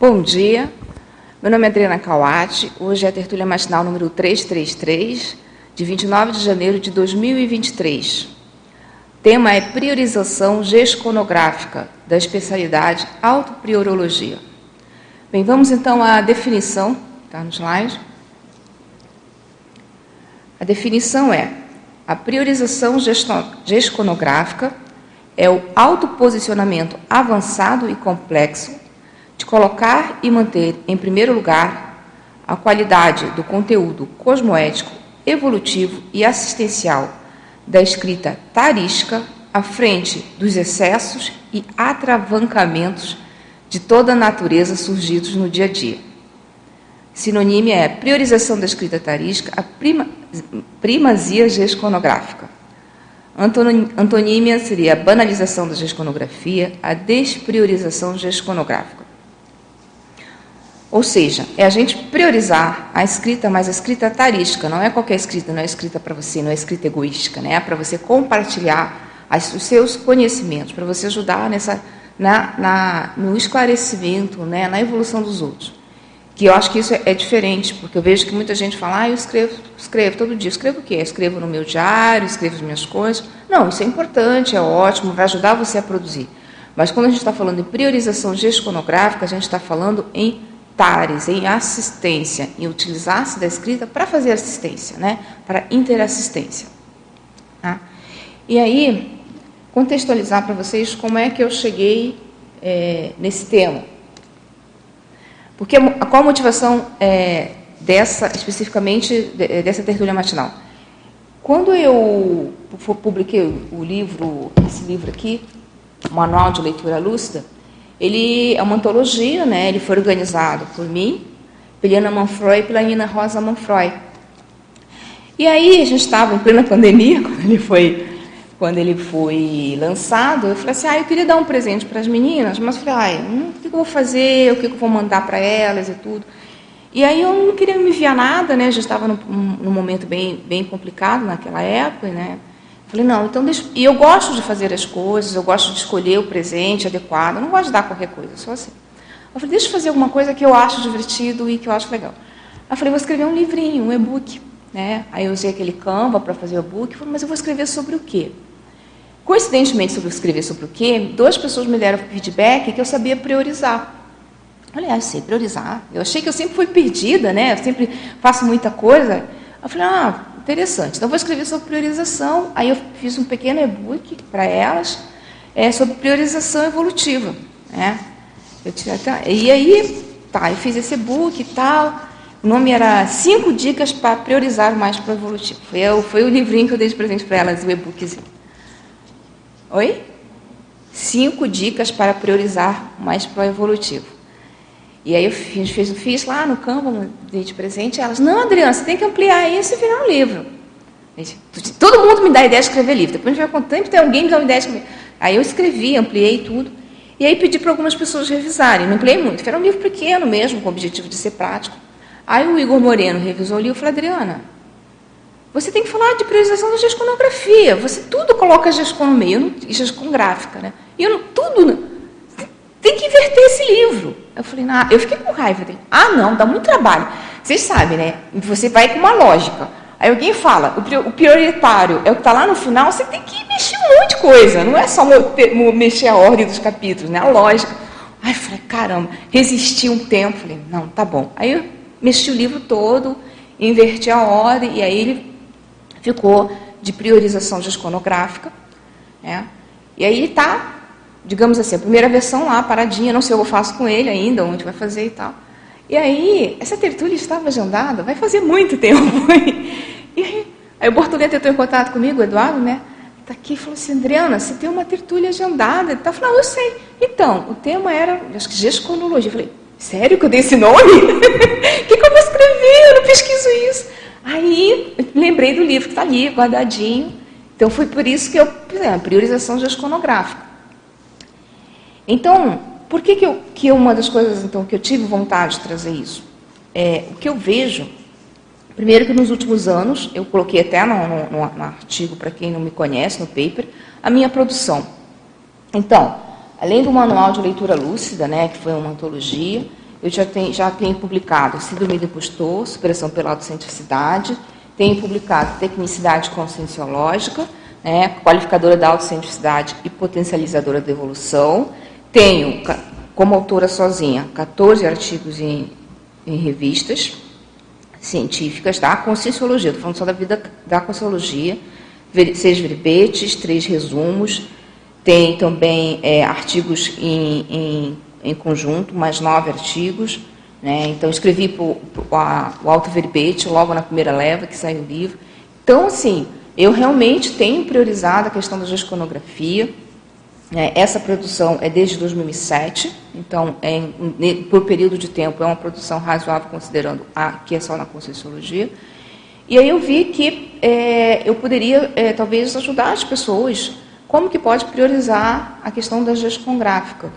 Bom dia, meu nome é Adriana Kawati, hoje é a tertúlia matinal número 333, de 29 de janeiro de 2023. O tema é priorização gesconográfica da especialidade autopriorologia. Bem, vamos então à definição, está no slide. A definição é: a priorização gesconográfica é o autoposicionamento avançado e complexo de colocar e manter em primeiro lugar a qualidade do conteúdo cosmoético, evolutivo e assistencial da escrita tarística à frente dos excessos e atravancamentos de toda a natureza surgidos no dia a dia. Sinônimo é priorização da escrita tarística, a prima, primazia gesconográfica. Antonímia seria a banalização da gesconografia, a despriorização gesconográfica. Ou seja, é a gente priorizar a escrita, mas a escrita tarística, não é qualquer escrita, não é escrita para você, não é escrita egoística, né? é para você compartilhar as, os seus conhecimentos, para você ajudar nessa, na, na, no esclarecimento, né? na evolução dos outros. Que eu acho que isso é, é, diferente, porque eu vejo que muita gente fala, ah, eu escrevo, escrevo todo dia. Escrevo o quê? Escrevo no meu diário, escrevo as minhas coisas. Não, isso é importante, é ótimo, vai ajudar você a produzir. Mas quando a gente está falando em priorização gesconográfica, a gente está falando em em assistência, em utilizar-se da escrita para fazer assistência, né? para interassistência. Tá? E aí, contextualizar para vocês como é que eu cheguei é, nesse tema. Porque qual a motivação é, dessa, especificamente dessa tertúlia matinal? Quando eu publiquei o livro, esse livro aqui, Manual de Leitura Lúcida, ele é uma antologia, né? Ele foi organizado por mim, pela Ana Manfroy e pela Nina Rosa Manfroy. E aí a gente estava em plena pandemia quando ele foi quando ele foi lançado, eu falei assim, ah, eu queria dar um presente para as meninas, mas eu falei, ah, o que eu vou fazer, o que eu vou mandar para elas e tudo. E aí eu não queria me enviar nada, né? Já estava num, num momento bem, bbem complicado naquela época, né? Falei, não, então deixa... E eu gosto de fazer as coisas, eu gosto de escolher o presente adequado, eu não gosto de dar qualquer coisa, só assim. Eu falei, deixa eu fazer alguma coisa que eu acho divertido e que eu acho legal. Eu falei, vou escrever um livrinho, um e-book. Né? Aí eu usei aquele Canva para fazer o e-book, mas eu vou escrever sobre o quê? Coincidentemente, sobre escrever sobre o quê, duas pessoas me deram feedback que eu sabia priorizar. Aliás, ah, sei priorizar. Eu achei que eu sempre fui perdida, né? Eu sempre faço muita coisa. Eu falei, ah, interessante. Então, vou escrever sobre priorização. Aí eu fiz um pequeno e-book para elas é, sobre priorização evolutiva. Né? Eu tirei até, e aí, tá, eu fiz esse e-book e tal. O nome era Cinco Dicas para Priorizar Mais para o Evolutivo. Foi, foi o livrinho que eu dei de presente para elas, o e-bookzinho. Oi? Cinco dicas para priorizar mais pro evolutivo. E aí eu fiz, fiz, fiz lá no Canva, dei de presente, elas, não, Adriana, você tem que ampliar isso e virar um livro. Todo mundo me dá ideia de escrever livro. Depois a gente vai contando, tem alguém me dá uma ideia de escrever. Aí eu escrevi, ampliei tudo. E aí pedi para algumas pessoas revisarem. Não ampliei muito, era um livro pequeno mesmo, com o objetivo de ser prático. Aí o Igor Moreno revisou o livro e falou, Adriana, você tem que falar de priorização da gesconografia. Você tudo coloca gescon no meio, gescon gráfica, né? E eu não, tudo. Tem que inverter esse livro. Eu falei, ah, eu fiquei com raiva dele. Ah, não, dá muito trabalho. Vocês sabem, né? Você vai com uma lógica. Aí alguém fala, o prioritário é o que está lá no final, você tem que mexer um monte de coisa. Não é só mexer a ordem dos capítulos, né? A lógica. Aí eu falei, caramba, resisti um tempo. Falei, não, tá bom. Aí eu mexi o livro todo, inverti a ordem, e aí ele ficou de priorização gesconográfica. Né? E aí está, digamos assim, a primeira versão lá, paradinha, não sei o que eu faço com ele ainda, onde vai fazer e tal. E aí, essa tertúlia estava agendada, vai fazer muito tempo. e aí, aí o Bortoleto entrou em contato comigo, o Eduardo, né? Está aqui e falou assim, Adriana, você tem uma tertúlia agendada. Ele tá falando, eu sei. Então, o tema era, acho que gesconologia. Eu falei, sério que eu dei esse nome? O que, que eu vou escrever? Eu não pesquiso isso. Aí lembrei do livro que está ali, guardadinho. Então foi por isso que eu a priorização gesconográfica. Então, por que, que, eu, que uma das coisas então, que eu tive vontade de trazer isso? É, o que eu vejo, primeiro que nos últimos anos, eu coloquei até no, no, no artigo, para quem não me conhece, no paper, a minha produção. Então, além do manual de leitura lúcida, né, que foi uma antologia, eu já tenho, já tenho publicado Síndrome do Impostor, Superação pela Autocentricidade, tenho publicado Tecnicidade Conscienciológica, né, qualificadora da autocentricidade e potencializadora da evolução. Tenho, como autora sozinha, 14 artigos em, em revistas científicas da Conscienciologia, estou falando só da vida da Conscienciologia, seis verbetes, três resumos, tem também é, artigos em, em, em, conjunto, mais nove artigos. Né? Então, escrevi pro, pro, a, o Alto Verbete logo na primeira leva que saiu o livro. Então, assim, eu realmente tenho priorizado a questão da gesconografia. Né? Essa produção é desde 2007, então, é, por período de tempo, é uma produção razoável, considerando a que é só na Conscienciologia. E aí eu vi que é, eu poderia, é, talvez, ajudar as pessoas como que pode priorizar a questão da gestão gráfica.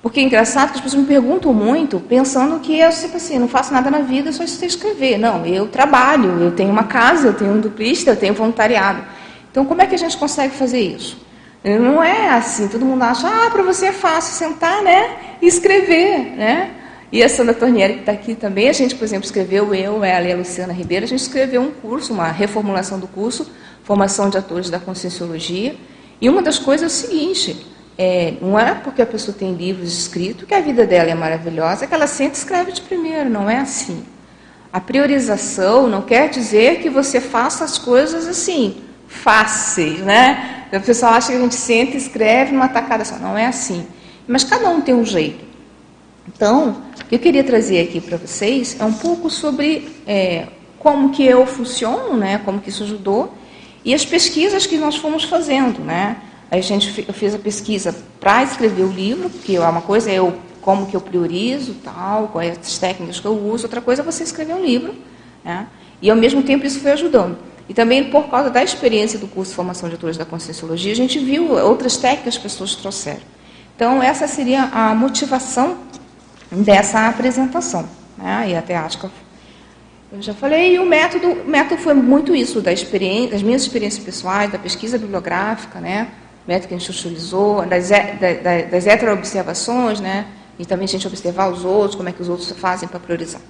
Porque é engraçado que as pessoas me perguntam muito, pensando que eu tipo assim, não faço nada na vida, só sei escrever. Não, eu trabalho, eu tenho uma casa, eu tenho um duplista, eu tenho voluntariado. Então, como é que a gente consegue fazer isso? Não é assim, todo mundo acha, ah, para você é fácil sentar, né, e escrever, né? E a Sandra Tornieri, que está aqui também, a gente, por exemplo, escreveu, eu, ela e a Luciana Ribeiro, a gente escreveu um curso, uma reformulação do curso, Formação de Atores da Conscienciologia, e uma das coisas é o seguinte: é, não é porque a pessoa tem livros escritos que a vida dela é maravilhosa que ela sente e escreve de primeiro, não é assim. A priorização não quer dizer que você faça as coisas assim, fáceis, né? O pessoal acha que a gente senta escreve numa tacada só. Não é assim. Mas cada um tem um jeito. Então, o que eu queria trazer aqui para vocês é um pouco sobre é, como que eu funciono, né? Como que isso ajudou e as pesquisas que nós fomos fazendo, né? A gente eu fiz a pesquisa para escrever o livro, porque é uma coisa é eu como que eu priorizo, tal, quais as técnicas que eu uso, outra coisa é você escrever um livro, né? E ao mesmo tempo isso foi ajudando. E também por causa da experiência do curso de formação de atores da conscienciologia, a gente viu outras técnicas que as pessoas trouxeram. Então essa seria a motivação dessa apresentação, né? E até acho que eu já falei, e o método, o método foi muito isso, da experiência, das minhas experiências pessoais, da pesquisa bibliográfica, né? O método que a gente utilizou, das, das, das heteroobservações, né? E também a gente observar os outros, como é que os outros fazem para priorizar.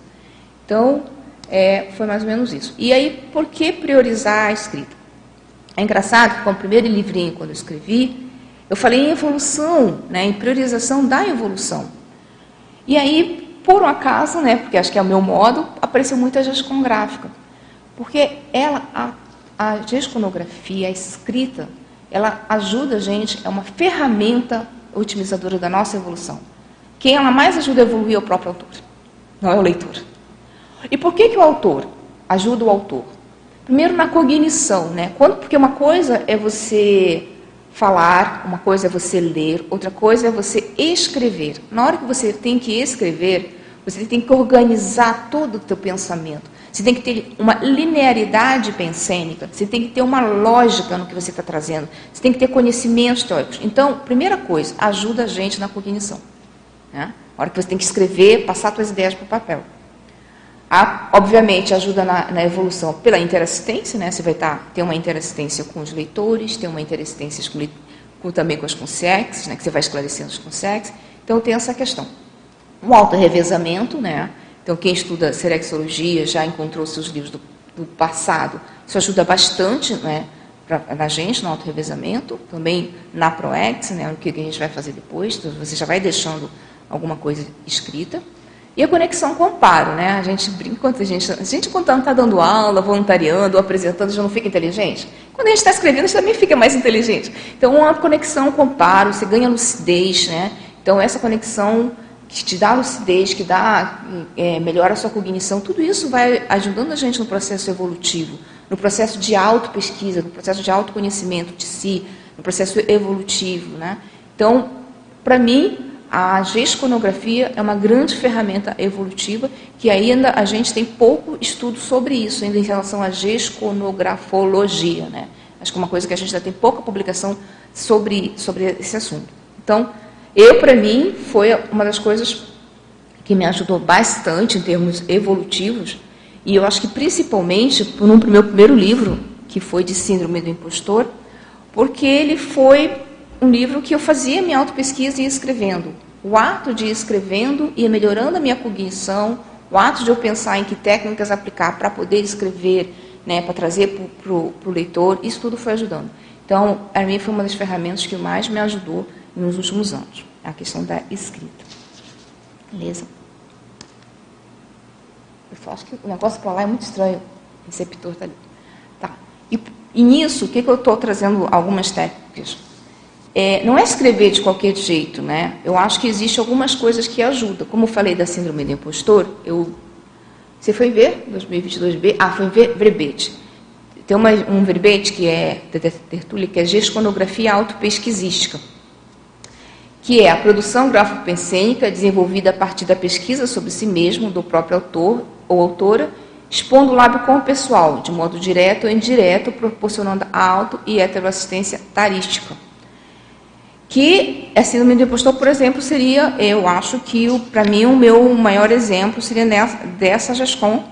Então, é, foi mais ou menos isso. E aí, por que priorizar a escrita? É engraçado que com o primeiro livrinho, quando eu escrevi, eu falei em evolução, né, em priorização da evolução. E aí, por um acaso, né, porque acho que é o meu modo, apareceu muita gesconográfica. Porque ela, a, a gesconografia, a escrita, ela ajuda a gente, é uma ferramenta otimizadora da nossa evolução. Quem ela mais ajuda a evoluir é o próprio autor, não é o leitor. E por que, que o autor ajuda o autor? Primeiro na cognição, né? Quando, porque uma coisa é você falar, uma coisa é você ler, outra coisa é você escrever. Na hora que você tem que escrever, você tem que organizar todo o teu pensamento. Você tem que ter uma linearidade pensênica. Você tem que ter uma lógica no que você está trazendo. Você tem que ter conhecimentos teóricos. Então, primeira coisa, ajuda a gente na cognição. Né? A hora que você tem que escrever, passar suas ideias para o papel. A, obviamente, ajuda na, na, evolução pela interassistência, né? Você vai estar, tá, ter uma interassistência com os leitores, ter uma interassistência com, com, também com as consciências, né? Que você vai esclarecendo as consciências. Então, tem essa questão um auto-revezamento, né? Então, quem estuda serexologia já encontrou seus livros do, do passado. Isso ajuda bastante, né? Pra, na gente, no auto-revezamento, também na ProEx, né? O que a gente vai fazer depois, então você já vai deixando alguma coisa escrita. E a conexão com o amparo, né? A gente brinca quando a gente, a gente quando está dando aula, voluntariando, apresentando, já não fica inteligente. Quando a gente está escrevendo, a gente também fica mais inteligente. Então, uma conexão com o amparo, você ganha lucidez, né? Então, essa conexão que te dá lucidez, que dá, é, melhora a sua cognição, tudo isso vai ajudando a gente no processo evolutivo, no processo de auto-pesquisa, no processo de autoconhecimento de si, no processo evolutivo. Né? Então, para mim, a gesconografia é uma grande ferramenta evolutiva que ainda a gente tem pouco estudo sobre isso, ainda em relação à gesconografologia. Né? Acho que é uma coisa que a gente ainda tem pouca publicação sobre, sobre esse assunto. Então, eu, para mim, foi uma das coisas que me ajudou bastante em termos evolutivos, e eu acho que principalmente por um meu primeiro livro, que foi de Síndrome do Impostor, porque ele foi um livro que eu fazia minha autopesquisa e ia escrevendo. O ato de ir escrevendo e melhorando a minha cognição, o ato de eu pensar em que técnicas aplicar para poder escrever, né, para trazer para o leitor, isso tudo foi ajudando. Então, a mim foi uma das ferramentas que mais me ajudou nos últimos anos, a questão da escrita. Beleza? Eu acho que o negócio para lá é muito estranho. O receptor está ali. Tá. E, e nisso, o que, que eu estou trazendo algumas técnicas? É, não é escrever de qualquer jeito, né? Eu acho que existe algumas coisas que ajudam. Como eu falei da síndrome do impostor, eu você foi ver 2022B? Ah, foi ver verbete. Tem uma, um verbete que é da Tertúlia, que é gesconografia autopesquisística, que é a produção grafopensênica desenvolvida a partir da pesquisa sobre si mesmo, do próprio autor ou autora, expondo o lábio como pessoal, de modo direto ou indireto, proporcionando auto e heteroassistência tarística. Que a síndrome do impostor, por exemplo, seria, eu acho que, para mim, o meu maior exemplo seria nessa, dessa GESCOM,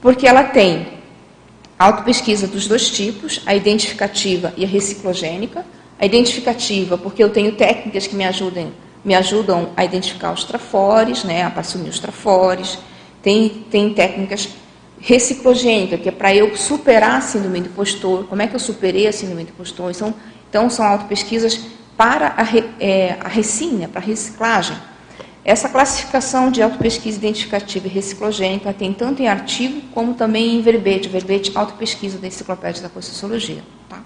porque ela tem autopesquisa dos dois tipos, a identificativa e a reciclogênica. A identificativa, porque eu tenho técnicas que me ajudem, me ajudam a identificar os trafores, né, a assumir os trafores. Tem, tem técnicas reciclogênicas, que é para eu superar a síndrome do impostor. Como é que eu superei a síndrome do impostor? Então, então são autopesquisas para a, é, a para a reciclagem. Essa classificação de autopesquisa identificativa e reciclogênica tem tanto em artigo como também em verbete, verbete autopesquisa da Enciclopédia da Conscienciologia. Tá?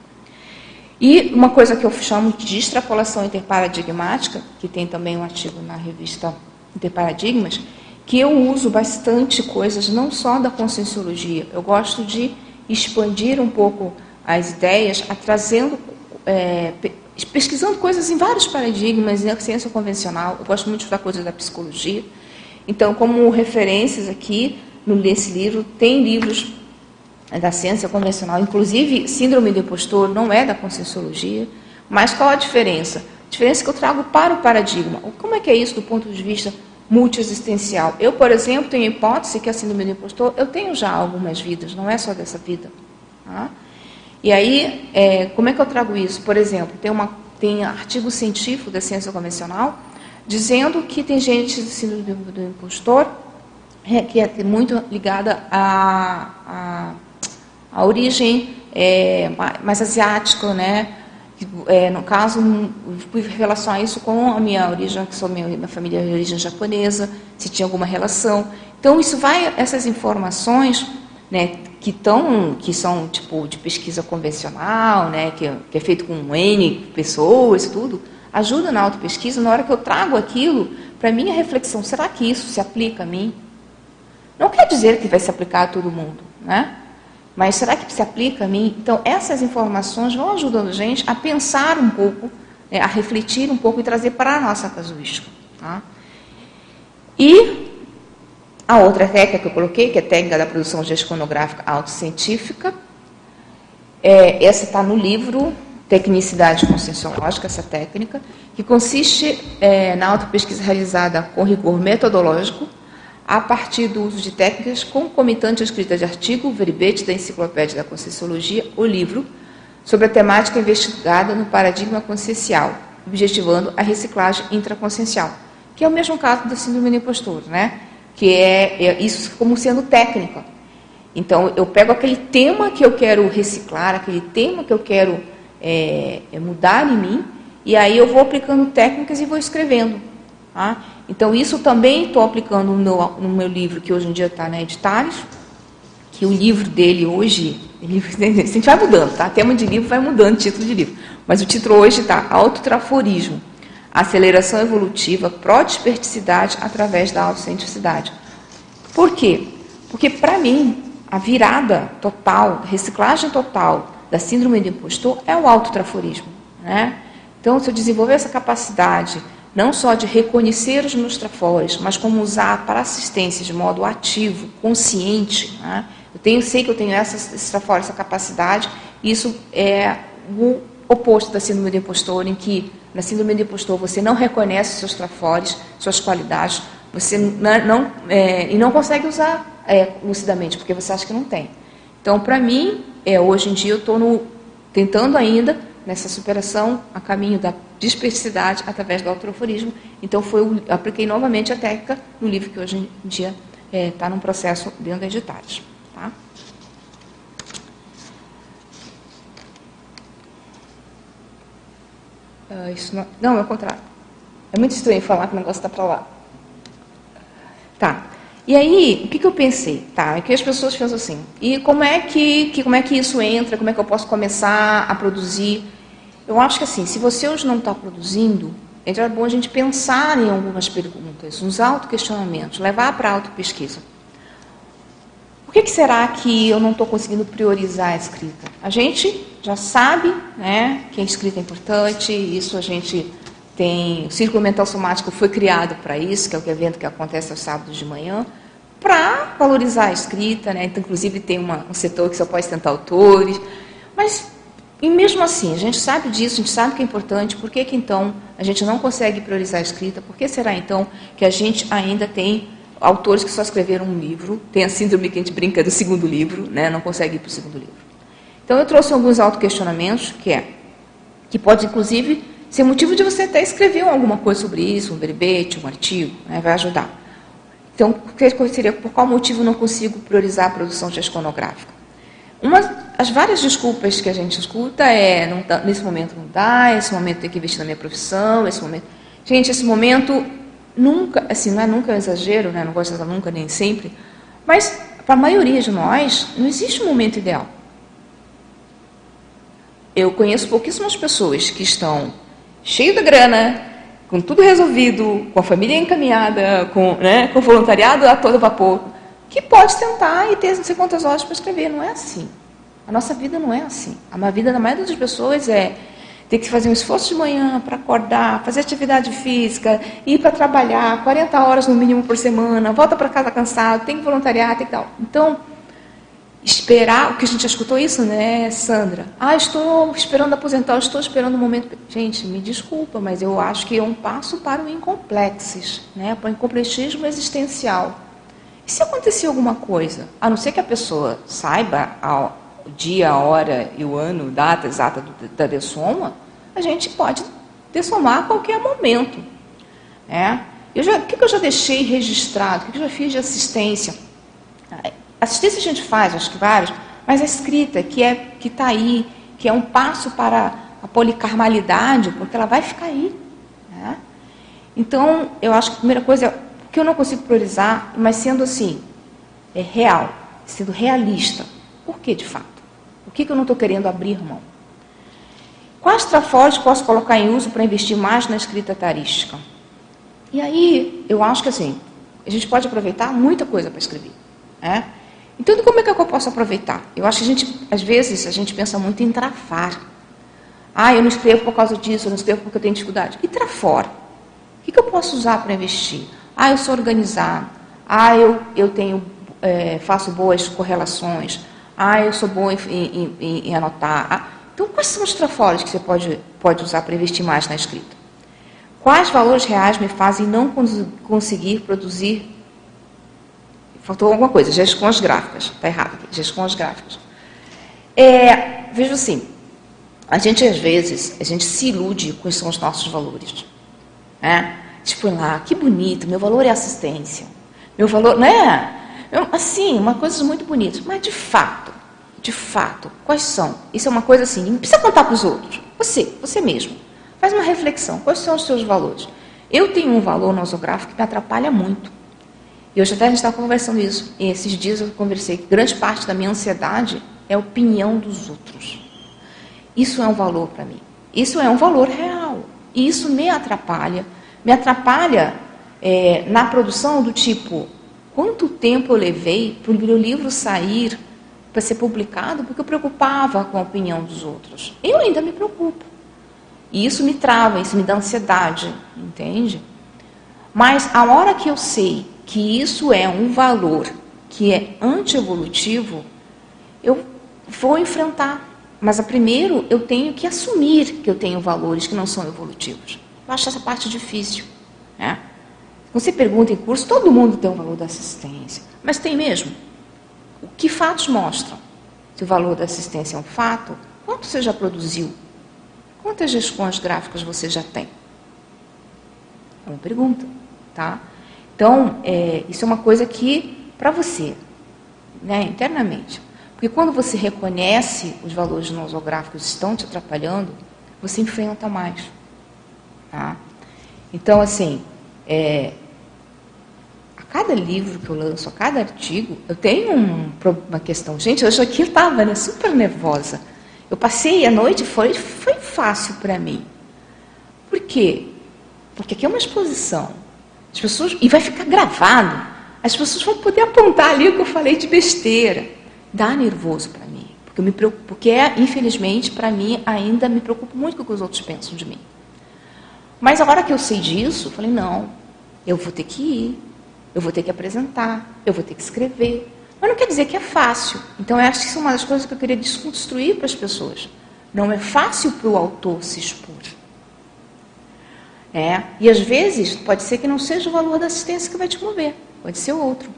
E uma coisa que eu chamo de extrapolação interparadigmática, que tem também um artigo na revista Interparadigmas, que eu uso bastante coisas não só da Conscienciologia, eu gosto de expandir um pouco as ideias, trazendo é, pesquisando coisas em vários paradigmas, na ciência convencional, eu gosto muito de estudar coisas da psicologia. Então, como referências aqui, nesse livro, tem livros da ciência convencional, inclusive Síndrome do Impostor não é da Conscienciologia, mas qual a diferença? A diferença é que eu trago para o paradigma. Como é que é isso do ponto de vista multiexistencial? Eu, por exemplo, tenho a hipótese que a Síndrome do Impostor, eu tenho já algumas vidas, não é só dessa vida. Tá? E aí, é, como é que eu trago isso? Por exemplo, tem, uma, tem artigo científico da ciência convencional dizendo que tem gente síndrome do, do impostor é, que é muito ligada à, origem é, mais asiática, né? É, no caso, fui relacionar isso com a minha origem, que sou minha, minha família de origem japonesa, se tinha alguma relação. Então, isso vai, essas informações, né, que, tão, que são tipo de pesquisa convencional, né, que, que é feito com N pessoas tudo, ajuda na autopesquisa na hora que eu trago aquilo para minha reflexão. Será que isso se aplica a mim? Não quer dizer que vai se aplicar a todo mundo, né? Mas será que se aplica a mim? Então, essas informações vão ajudando a gente a pensar um pouco, né, a refletir um pouco e trazer para a nossa casuística. Tá? E a outra técnica que eu coloquei, que é a técnica da produção gesconográfica autocientífica, é, essa está no livro Tecnicidade Conscienciológica, essa técnica, que consiste é, na autopesquisa realizada com rigor metodológico, a partir do uso de técnicas concomitantes à escrita de artigo, verbete da Enciclopédia da Conscienciologia, o livro, sobre a temática investigada no paradigma consciencial, objetivando a reciclagem intraconsciencial, que é o mesmo caso da síndrome do impostor, né? Que é, é isso como sendo técnica. Então, eu pego aquele tema que eu quero reciclar, aquele tema que eu quero é, é mudar em mim, e aí eu vou aplicando técnicas e vou escrevendo. Tá? Então, isso também estou aplicando no meu, no meu, livro, que hoje em dia está na Editares, que o livro dele hoje, livro, a gente vai mudando, tá? tema de livro vai mudando, título de livro. Mas o título hoje está Autotraforismo aceleração evolutiva, prodisperticidade através da autocientificidade. Por quê? Porque, para mim, a virada total, reciclagem total da síndrome do impostor é o autotraforismo. Né? Então, se eu desenvolver essa capacidade, não só de reconhecer os meus trafores, mas como usar para assistência de modo ativo, consciente, né? eu tenho, sei que eu tenho essa, esse essa capacidade, isso é o oposto da síndrome do impostor, em que na síndrome do impostor você não reconhece seus trafores, suas qualidades, você não, não é, e não consegue usar é, lucidamente, porque você acha que não tem. Então, para mim, é, hoje em dia eu estou tentando ainda nessa superação a caminho da dispersidade através do autoroforismo. Então, foi, apliquei novamente a técnica no livro que hoje em dia está é, num processo dentro da Editares. Tá? Uh, isso não, não, é o contrário. É muito estranho falar que o negócio está para lá. Tá. E aí, o que, que eu pensei? Tá, é que as pessoas pensam assim, e como é que, que, como é que isso entra, como é que eu posso começar a produzir? Eu acho que assim, se você hoje não está produzindo, é bom a gente pensar em algumas perguntas, uns autoquestionamentos, levar para auto-pesquisa. Por que, que, será que eu não estou conseguindo priorizar a escrita? A gente já sabe né, que a escrita é importante, isso a gente tem. O Círculo Mental Somático foi criado para isso, que é o evento que acontece aos sábados de manhã, para valorizar a escrita, né? Então, inclusive tem uma, um setor que só pode tentar autores, mas e mesmo assim, a gente sabe disso, a gente sabe que é importante, por que, que então a gente não consegue priorizar a escrita? Por que será então que a gente ainda tem autores que só escreveram um livro, tem a síndrome que a gente brinca do segundo livro, né? não consegue ir para o segundo livro? Então eu trouxe alguns autoquestionamentos, que é, que pode inclusive ser motivo de você até escrever alguma coisa sobre isso, um verbete, um artigo, né? vai ajudar. Então, seria por qual motivo não consigo priorizar a produção gesconográfica? Uma, as várias desculpas que a gente escuta é não nesse momento não dá, esse momento tem que investir na minha profissão, esse momento. Gente, esse momento nunca, assim, não é nunca um exagero, né? não gosto de nunca nem sempre, mas para a maioria de nós não existe um momento ideal. Eu conheço pouquíssimas pessoas que estão cheias da grana, com tudo resolvido, com a família encaminhada, com, né, com voluntariado a todo vapor, que pode tentar e ter não sei quantas horas para escrever. Não é assim. A nossa vida não é assim. A vida da maioria das pessoas é ter que fazer um esforço de manhã para acordar, fazer atividade física, ir para trabalhar, 40 horas no mínimo por semana, volta para casa cansado, tem que voluntariar, tem que tal. Então, esperar, o que a gente já escutou isso, né, Sandra? Ah, estou esperando aposentar, estou esperando o um momento. Gente, me desculpa, mas eu acho que é um passo para o incomplexes, né, para o incompletismo existencial. E se acontecer alguma coisa, a não ser que a pessoa saiba o dia, a hora e o ano, data exata da dessoma, a gente pode dessomar a qualquer momento. Né? Eu já, o que eu já deixei registrado? O que eu já fiz de assistência? Assistência a gente faz, acho que vários, mas a escrita, que é que está aí, que é um passo para a policarmalidade, porque ela vai ficar aí. Né? Então, eu acho que a primeira coisa é que eu não consigo priorizar, mas sendo assim, é real, sendo realista. Por que de fato? O que, que eu não estou querendo abrir mão? Quais trafores posso colocar em uso para investir mais na escrita tarística? E aí, eu acho que assim, a gente pode aproveitar muita coisa para escrever. Né? Então, como é que eu posso aproveitar? Eu acho que a gente, às vezes, a gente pensa muito em trafar. Ah, eu não escrevo por causa disso, eu não escrevo porque eu tenho dificuldade. E trafor? O que, eu posso usar para investir? Ah, eu sou organizado. Ah, eu, eu tenho, é, faço boas correlações. Ah, eu sou bom em, em, em, em anotar. Ah, então, quais são os trafores que você pode, pode usar para investir mais na escrita? Quais valores reais me fazem não cons conseguir produzir Faltou alguma coisa, gestões gráficas. Está errado aqui, gestões gráficas. É, veja assim, a gente às vezes, a gente se ilude com são os nossos valores. Né? Tipo, lá, que bonito, meu valor é assistência. Meu valor, né? Assim, uma coisa muito bonita. Mas de fato, de fato, quais são? Isso é uma coisa assim, não precisa contar para os outros. Você, você mesmo. Faz uma reflexão. Quais são os seus valores? Eu tenho um valor nosográfico que me atrapalha muito. E hoje até a gente estava conversando isso. E esses dias eu conversei que grande parte da minha ansiedade é a opinião dos outros. Isso é um valor para mim. Isso é um valor real. E isso me atrapalha. Me atrapalha é, na produção do tipo, quanto tempo eu levei para o meu livro sair, para ser publicado, porque eu preocupava com a opinião dos outros. Eu ainda me preocupo. E isso me trava, isso me dá ansiedade, entende? Mas a hora que eu sei que isso é um valor que é antievolutivo, eu vou enfrentar. Mas a primeiro eu tenho que assumir que eu tenho valores que não são evolutivos. Eu acho essa parte difícil. Né? Você pergunta em curso, todo mundo tem o valor da assistência. Mas tem mesmo? O que fatos mostram? Se o valor da assistência é um fato, quanto você já produziu? Quantas gestões gráficas você já tem? É uma pergunta, tá? Então, é, isso é uma coisa que, para você, né, internamente, porque quando você reconhece os valores nosográficos estão te atrapalhando, você enfrenta mais. Tá? Então, assim, é, a cada livro que eu lanço, a cada artigo, eu tenho um, uma questão. Gente, hoje aqui eu estava né, super nervosa. Eu passei a noite foi, foi fácil para mim. Por quê? Porque aqui é uma exposição. As pessoas, e vai ficar gravado. As pessoas vão poder apontar ali o que eu falei de besteira. Dá nervoso para mim. Porque, me preocupo, porque é, infelizmente, para mim, ainda me preocupo muito com o que os outros pensam de mim. Mas agora que eu sei disso, eu falei, não, eu vou ter que ir, eu vou ter que apresentar, eu vou ter que escrever. Mas não quer dizer que é fácil. Então, eu acho que isso é uma das coisas que eu queria desconstruir para as pessoas. Não é fácil para o autor se expor. É, e às vezes pode ser que não seja o valor da assistência que vai te mover, pode ser outro.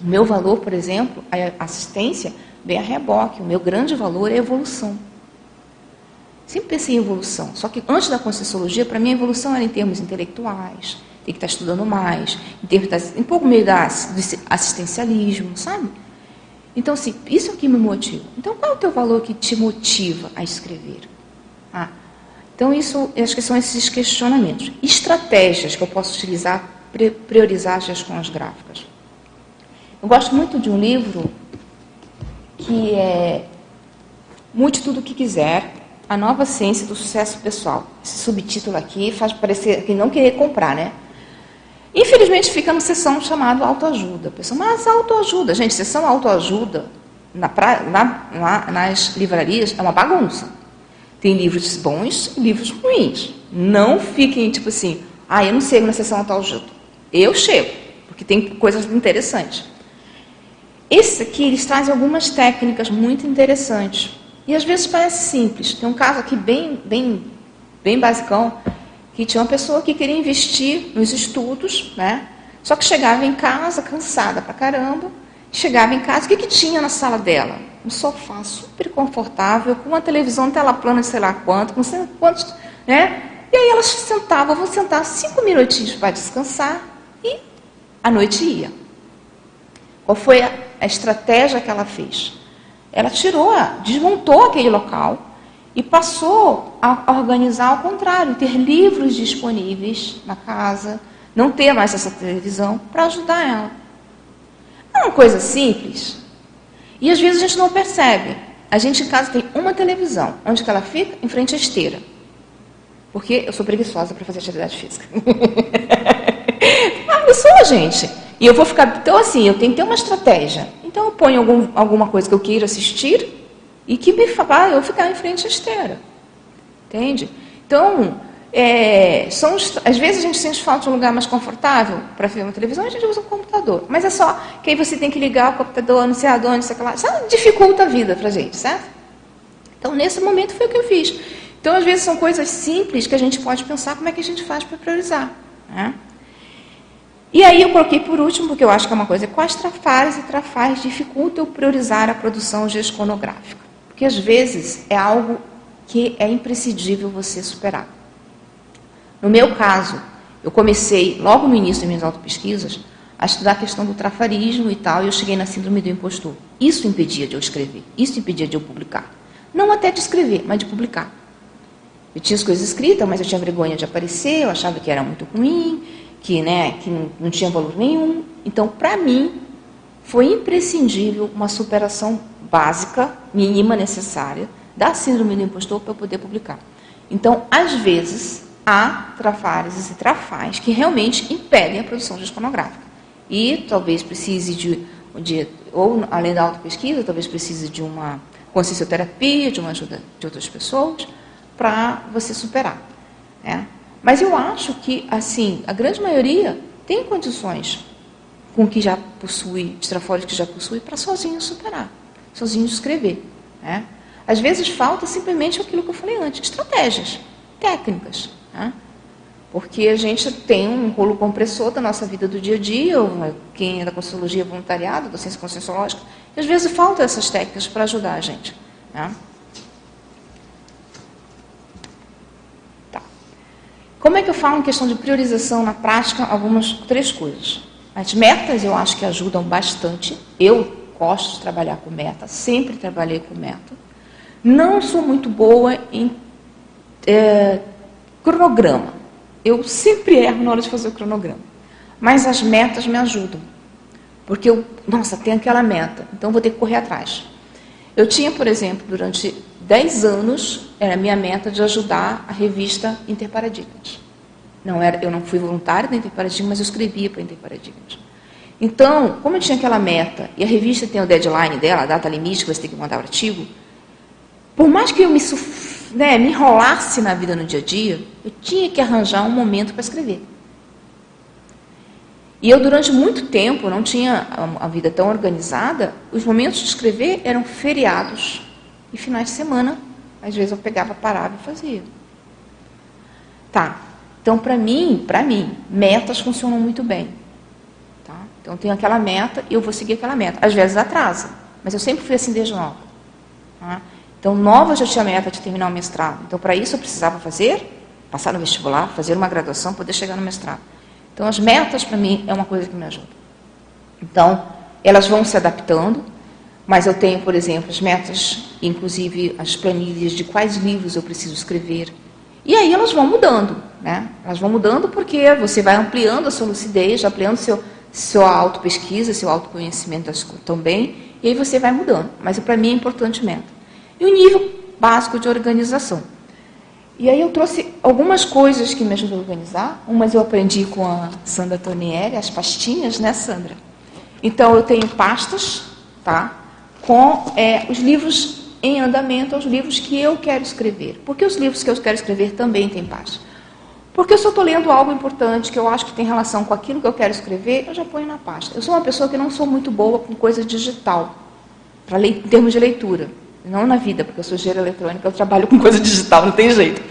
O meu valor, por exemplo, a assistência vem a reboque. O meu grande valor é a evolução. Sempre pensei em evolução. Só que antes da Conscienciologia, para mim, a evolução era em termos intelectuais, tem que estar estudando mais, em termos um pouco meio da, do assistencialismo, sabe? Então, assim, isso é o que me motiva. Então, qual é o teu valor que te motiva a escrever? Então, isso, acho que são esses questionamentos. Estratégias que eu posso utilizar para priorizar as gestões gráficas. Eu gosto muito de um livro que é Mude Tudo o que Quiser, A Nova Ciência do Sucesso Pessoal. Esse subtítulo aqui faz parecer que não querer comprar, né? Infelizmente fica numa sessão chamada autoajuda. Pessoal, mas autoajuda, gente, sessão autoajuda na, na, na, nas livrarias é uma bagunça. Tem livros bons e livros ruins. Não fiquem tipo assim, ah, eu não chego na sessão autoajuda. Eu chego, porque tem coisas interessantes. Esse aqui, eles trazem algumas técnicas muito interessantes. E às vezes parece simples. Tem um caso aqui bem, bem, bem basicão, que tinha uma pessoa que queria investir nos estudos, né? Só que chegava em casa cansada pra caramba. Chegava em casa, o que, que tinha na sala dela? Um sofá super confortável, com uma televisão tela plana de sei lá quanto, com sei lá quantos, né? E aí ela sentava, vou sentar cinco minutinhos para descansar e a noite ia. Qual foi a estratégia que ela fez? Ela tirou, desmontou aquele local e passou a organizar ao contrário, ter livros disponíveis na casa, não ter mais essa televisão para ajudar ela. Uma coisa simples. E às vezes a gente não percebe. A gente em casa tem uma televisão. Onde que ela fica? Em frente à esteira. Porque eu sou preguiçosa para fazer atividade física. ah, eu sou, gente. E eu vou ficar. Então, assim, eu tenho que ter uma estratégia. Então, eu ponho algum, alguma coisa que eu queira assistir e que me faça eu ficar em frente à esteira. Entende? Então, é, são, às vezes a gente sente falta de um lugar mais confortável para ver uma televisão, a gente usa um computador. Mas é só que aí você tem que ligar o computador, não sei aonde, sei lá. Isso dificulta a vida para a gente, certo? Então, nesse momento foi o que eu fiz. Então, às vezes são coisas simples que a gente pode pensar como é que a gente faz para priorizar. Né? E aí eu coloquei por último, porque eu acho que é uma coisa, quais trafares e trafais dificultam eu priorizar a produção gesconográfica? Porque às vezes é algo que é imprescindível você superar. No meu caso, eu comecei, logo no início das minhas autopesquisas, a estudar a questão do trafarismo e tal, e eu cheguei na síndrome do impostor. Isso impedia de eu escrever, isso impedia de eu publicar. Não até de escrever, mas de publicar. Eu tinha as coisas escritas, mas eu tinha vergonha de aparecer, eu achava que era muito ruim, que, né, que não, não tinha valor nenhum. Então, para mim, foi imprescindível uma superação básica, mínima, necessária, da síndrome do impostor para eu poder publicar. Então, às vezes, há trafares e trafais que realmente impedem a produção gesconográfica. E talvez precise de, de ou além da autopesquisa, talvez precise de uma consciencioterapia, de uma ajuda de outras pessoas, para você superar. Né? Mas eu acho que, assim, a grande maioria tem condições com que já possui, estrafólogos que já possui, para sozinho superar, sozinho escrever. Né? Às vezes falta simplesmente aquilo que eu falei antes, estratégias, técnicas. Porque a gente tem um rolo compressor da nossa vida do dia a dia, quem é da Consciologia voluntariado, da ciência conscienciológica, e às vezes faltam essas técnicas para ajudar a gente. Né? Como é que eu falo em questão de priorização na prática? Algumas três coisas. As metas eu acho que ajudam bastante. Eu gosto de trabalhar com meta, sempre trabalhei com meta. Não sou muito boa em é, cronograma. Eu sempre erro na hora de fazer o cronograma. Mas as metas me ajudam. Porque eu, nossa, tem aquela meta, então vou ter que correr atrás. Eu tinha, por exemplo, durante 10 anos, era a minha meta de ajudar a revista Interparadigmas. Não era, eu não fui voluntária da Interparadigmas, mas eu escrevia para Interparadigmas. Então, como eu tinha aquela meta, e a revista tem o deadline dela, a data limite que você tem que mandar o artigo, por mais que eu me, né, me enrolasse na vida no dia a dia, eu tinha que arranjar um momento para escrever. E eu, durante muito tempo, não tinha a vida tão organizada, os momentos de escrever eram feriados e finais de semana. Às vezes eu pegava, parava e fazia. Tá. Então, para mim, para mim, metas funcionam muito bem. Tá? Então, eu tenho aquela meta e eu vou seguir aquela meta. Às vezes atrasa, mas eu sempre fui assim desde nova. Tá? Então, nova já tinha meta de terminar o mestrado. Então, para isso eu precisava fazer, passar no vestibular, fazer uma graduação, poder chegar no mestrado. Então, as metas para mim é uma coisa que me ajuda. Então, elas vão se adaptando, mas eu tenho, por exemplo, as metas, inclusive as planilhas de quais livros eu preciso escrever. E aí elas vão mudando, né? Elas vão mudando porque você vai ampliando a sua lucidez, ampliando seu sua autopesquisa, seu autoconhecimento também, e aí você vai mudando. Mas para mim é importante meta. E o nível básico de organização. E aí eu trouxe algumas coisas que me ajudam a organizar. Umas eu aprendi com a Sandra Tonieri, as pastinhas, né, Sandra? Então eu tenho pastas, tá? Com é, os livros em andamento, os livros que eu quero escrever. Porque os livros que eu quero escrever também têm pasta. Porque eu só estou lendo algo importante que eu acho que tem relação com aquilo que eu quero escrever, eu já ponho na pasta. Eu sou uma pessoa que não sou muito boa com coisa digital, para em termos de leitura. Não na vida, porque eu sou engenheira eletrônica, eu trabalho com coisa digital, não tem jeito.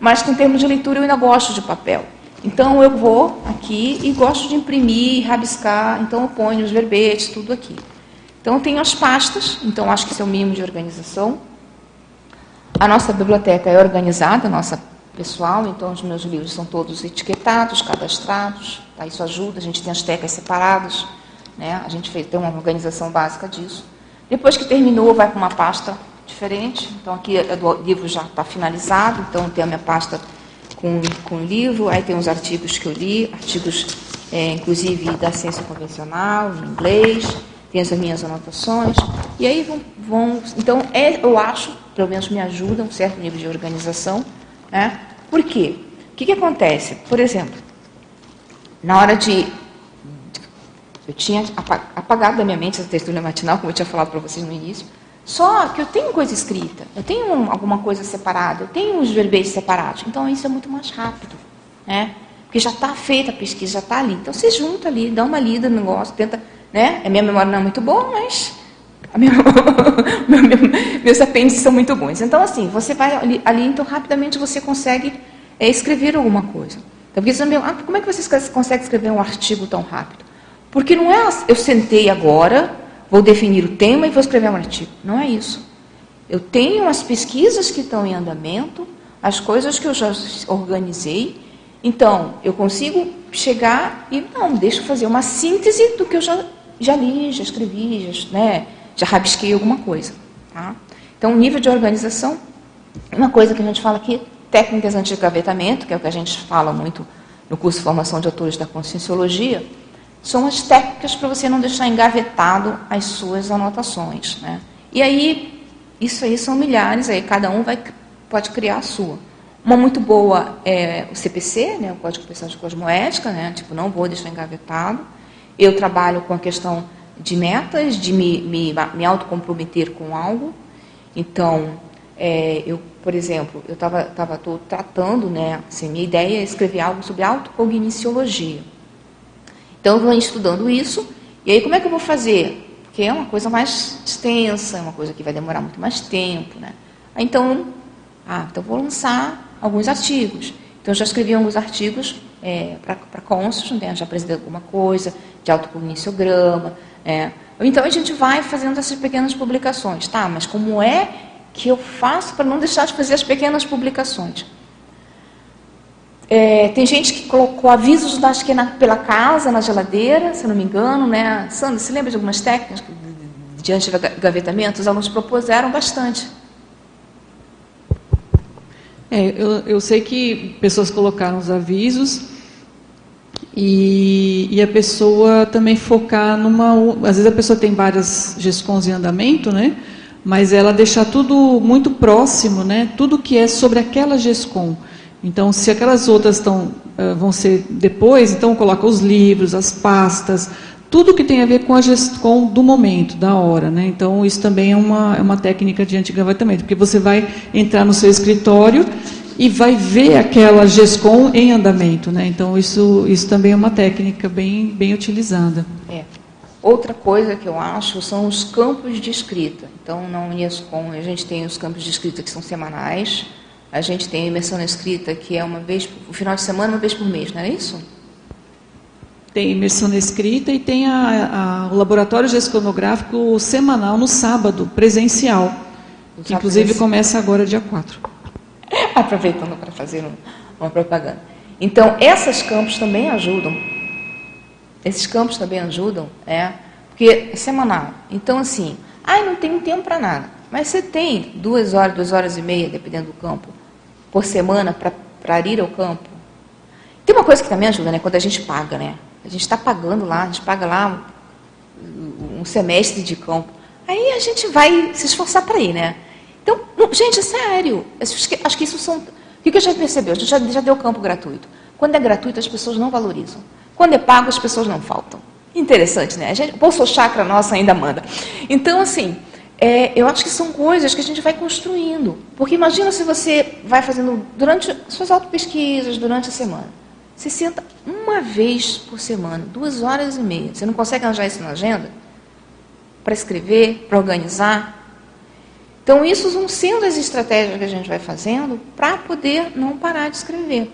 Mas em termos de leitura eu ainda gosto de papel. Então eu vou aqui e gosto de imprimir, rabiscar, então eu ponho os verbetes, tudo aqui. Então eu tenho as pastas, então acho que isso é o mínimo de organização. A nossa biblioteca é organizada, nossa pessoal, então os meus livros são todos etiquetados, cadastrados, tá? isso ajuda, a gente tem as tecas separadas, né? a gente fez, tem uma organização básica disso. Depois que terminou, vai para uma pasta diferente. Então, aqui o livro já está finalizado, então tem a minha pasta com, com o livro, aí tem os artigos que eu li, artigos, é, inclusive, da ciência convencional, em inglês, tem as minhas anotações, e aí vão. vão então, é, eu acho, pelo menos me ajuda, um certo nível de organização. Né? Por quê? O que, que acontece? Por exemplo, na hora de eu tinha apagado da minha mente essa textura matinal, como eu tinha falado para vocês no início. Só que eu tenho coisa escrita, eu tenho alguma coisa separada, eu tenho os verbetes separados. Então isso é muito mais rápido, né? Porque já está feita a pesquisa, já está ali. Então você junta ali, dá uma lida no negócio, tenta, né? A minha memória não é muito boa, mas minha, meus apêndices são muito bons. Então assim, você vai ali, ali então rapidamente você consegue é, escrever alguma coisa. Então, porque você ah, como é que você consegue escrever um artigo tão rápido? Porque não é eu sentei agora, vou definir o tema e vou escrever um artigo. Não é isso. Eu tenho as pesquisas que estão em andamento, as coisas que eu já organizei. Então, eu consigo chegar e, não, deixa eu fazer uma síntese do que eu já, já li, já escrevi, já, né, já rabisquei alguma coisa. Tá? Então, nível de organização, uma coisa que a gente fala aqui, técnicas anti-gavetamento, que é o que a gente fala muito no curso de formação de autores da conscienciologia, são as técnicas para você não deixar engavetado as suas anotações. Né? E aí, isso aí são milhares, aí cada um vai, pode criar a sua. Uma muito boa é o CPC, né, o Código Pessoal de Cosmoética, né, tipo, não vou deixar engavetado. Eu trabalho com a questão de metas, de me, me, me autocomprometer com algo. Então, é, eu, por exemplo, eu estava tava, tratando, né, assim, minha ideia é escrever algo sobre autocogniciologia. Então, eu vou estudando isso, e aí como é que eu vou fazer? Porque é uma coisa mais extensa, é uma coisa que vai demorar muito mais tempo, né? Então, ah, então vou lançar alguns artigos. Então, eu já escrevi alguns artigos é, para cônsules, né? já apresentei alguma coisa, de autocogniciograma. É. Então, a gente vai fazendo essas pequenas publicações. Tá, mas como é que eu faço para não deixar de fazer as pequenas publicações? É, tem gente que colocou avisos, acho que é na, pela casa, na geladeira, se não me engano, né? Sandra, você lembra de algumas técnicas de anti-gavetamento? Os alunos propuseram bastante. É, eu, eu sei que pessoas colocaram os avisos e, e, a pessoa também focar numa. Às vezes a pessoa tem várias GESCONs em andamento, né? Mas ela deixar tudo muito próximo, né? Tudo que é sobre aquela GESCON. Então, se aquelas outras estão, uh, vão ser depois, então coloca os livros, as pastas, tudo que tem a ver com a gestão do momento, da hora. Né? Então, isso também é uma, é uma técnica de antigravatamento, porque você vai entrar no seu escritório e vai ver aquela GESCOM em andamento. Né? Então, isso, isso também é uma técnica bem, bem utilizada. É. Outra coisa que eu acho são os campos de escrita. Então, na Unescom, a gente tem os campos de escrita que são semanais, a gente tem a imersão na escrita, que é uma vez, o final de semana, uma vez por mês, não é isso? Tem imersão na escrita e tem a, a, o laboratório gesconográfico semanal no sábado, presencial, que inclusive começa agora dia 4. Aproveitando para fazer um, uma propaganda. Então, esses campos também ajudam. Esses campos também ajudam, é, porque é semanal. Então, assim, ai, não tenho tempo para nada. Mas você tem duas horas, duas horas e meia, dependendo do campo, por semana para ir ao campo. Tem uma coisa que também ajuda, né? Quando a gente paga, né? A gente está pagando lá, a gente paga lá um, semestre de campo. Aí a gente vai se esforçar para ir, né? Então, gente, é sério. Acho que, acho que isso são. O que a gente percebeu? A gente já, já deu campo gratuito. Quando é gratuito, as pessoas não valorizam. Quando é pago, as pessoas não faltam. Interessante, né? A gente, o Bolso Chakra nossa ainda manda. Então, assim, é, eu acho que são coisas que a gente vai construindo. Porque imagina se você vai fazendo durante suas auto-pesquisas, durante a semana. Você senta uma vez por semana, duas horas e meia. Você não consegue arranjar isso na agenda? Para escrever, para organizar? Então, isso vão sendo as estratégias que a gente vai fazendo para poder não parar de escrever.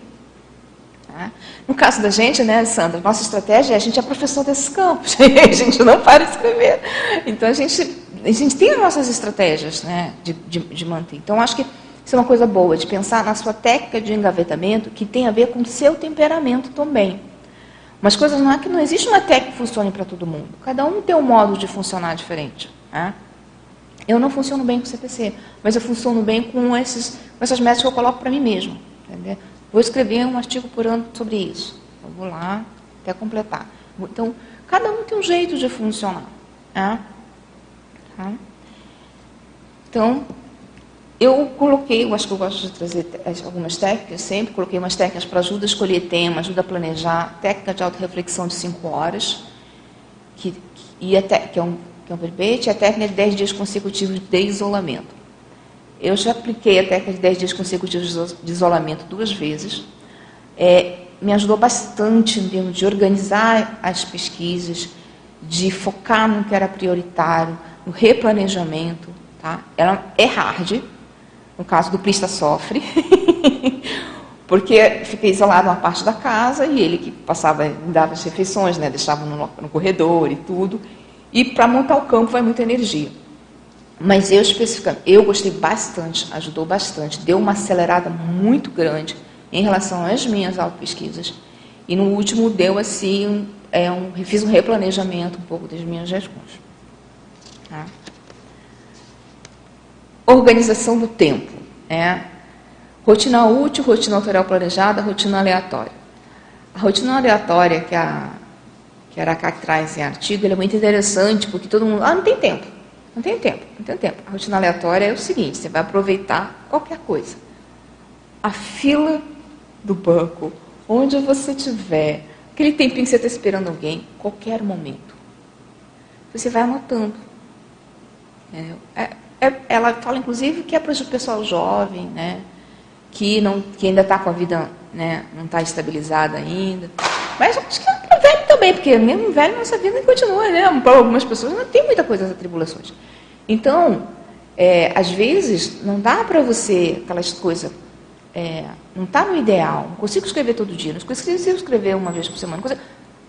Tá? No caso da gente, né, Sandra, nossa estratégia é a gente é professor desses campos, a gente não para de escrever. Então, a gente a gente tem as nossas estratégias né, de, de, de, manter. Então, acho que isso é uma coisa boa, de pensar na sua técnica de engavetamento que tem a ver com o seu temperamento também. Mas coisas não é que não existe uma técnica que funcione para todo mundo. Cada um tem um modo de funcionar diferente. Né? Eu não funciono bem com CPC, mas eu funciono bem com, esses, com essas metas que eu coloco para mim mesmo. Entendeu? Vou escrever um artigo por ano sobre isso. Eu vou lá até completar. Então, cada um tem um jeito de funcionar. Né? Tá? Então, eu coloquei, eu acho que eu gosto de trazer algumas técnicas sempre, coloquei umas técnicas para ajuda a escolher tema, ajuda a planejar, técnica de autorreflexão de 5 horas, que, e até, que é um, que é um verbete, e a técnica de 10 dias consecutivos de isolamento. Eu já apliquei a técnica de 10 dias consecutivos de isolamento duas vezes. É, me ajudou bastante em termos de organizar as pesquisas, de focar no que era prioritário, no replanejamento. Tá? Ela é hard, no caso do Plista sofre, porque fiquei isolado uma parte da casa e ele que passava, dava as refeições, né, deixava no, no corredor e tudo. E para montar o campo vai muita energia. Mas eu especificamente, eu gostei bastante, ajudou bastante, deu uma acelerada muito grande em relação às minhas auto-pesquisas. E no último deu assim, é um, fiz um replanejamento um pouco das minhas respostas. Tá? Organização do tempo. É. Rotina útil, rotina autorial planejada, rotina aleatória. A rotina aleatória que a, que a traz em artigo é muito interessante, porque todo mundo. Ah, não tem tempo. Não tem tempo, não tem tempo. A rotina aleatória é o seguinte: você vai aproveitar qualquer coisa. A fila do banco, onde você estiver, aquele tempinho que você está esperando alguém, qualquer momento. Você vai anotando. É, é, ela fala, inclusive, que é para o pessoal jovem, né, que, não, que ainda está com a vida, né, não está estabilizada ainda. Mas acho que é velho também, porque mesmo velho nossa vida continua, né? Para algumas pessoas não tem muita coisa das atribulações. Então, é, às vezes, não dá para você aquelas coisas. É, não está no ideal. Não consigo escrever todo dia, não consigo escrever uma vez por semana. Consigo,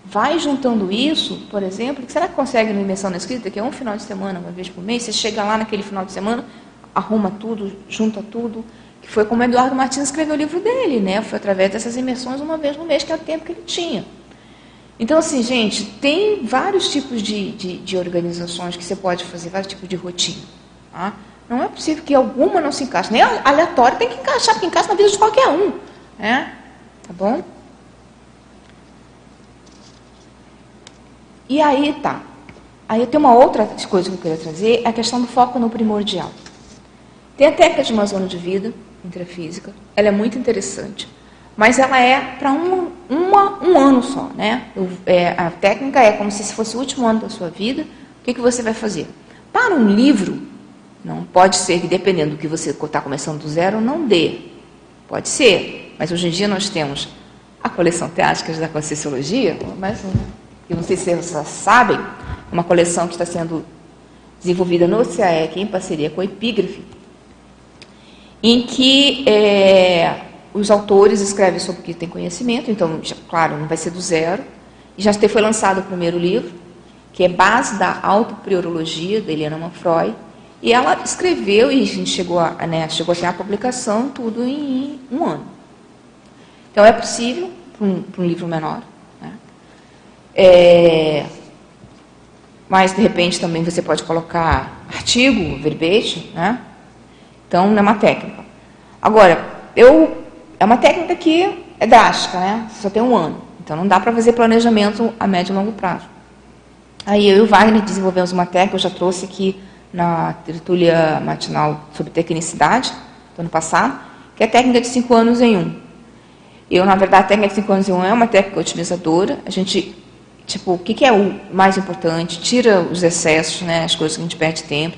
Vai juntando isso, por exemplo, será que consegue no imersão na escrita, que é um final de semana, uma vez por mês, você chega lá naquele final de semana, arruma tudo, junta tudo, que foi como Eduardo Martins escreveu o livro dele, né? Foi através dessas imersões uma vez no mês, que é o tempo que ele tinha. Então, assim, gente, tem vários tipos de, de, de organizações que você pode fazer, vários tipos de rotina. Tá? Não é possível que alguma não se encaixe. Nem aleatório tem que encaixar, porque encaixa na vida de qualquer um. Né? Tá bom? E aí tá. Aí eu tenho uma outra coisa que eu queria trazer, é a questão do foco no primordial. Tem a técnica de uma zona de vida intrafísica, ela é muito interessante, mas ela é para um, uma, ano só, né? É, a técnica é como se fosse o último ano da sua vida, o que, que você vai fazer? Para um livro, não pode ser que dependendo do que você está começando do zero, não dê. Pode ser, mas hoje em dia nós temos a coleção Teáticas da Conscienciologia, mas eu não sei se vocês sabem, uma coleção que está sendo desenvolvida no CAEC em parceria com a Epígrafe, em que é, os autores escrevem sobre o que tem conhecimento, então, já, claro, não vai ser do zero. Já foi lançado o primeiro livro, que é Base da Autopriorologia, da Helena Manfroy, e ela escreveu, e a gente chegou a, né, chegou a ter a publicação, tudo em um ano. Então, é possível para um, um, livro menor. É, mas, de repente, também você pode colocar artigo, verbete, né? Então, não é uma técnica. Agora, eu é uma técnica que é drástica, né? Só tem um ano. Então, não dá para fazer planejamento a médio e longo prazo. Aí eu e o Wagner desenvolvemos uma técnica, eu já trouxe aqui na tertúlia matinal sobre tecnicidade, do ano passado, que é a técnica de cinco anos em um. Eu, na verdade, a técnica de cinco anos em um é uma técnica otimizadora. A gente, tipo, o que, que é o mais importante? Tira os excessos, né, as coisas que a gente perde tempo.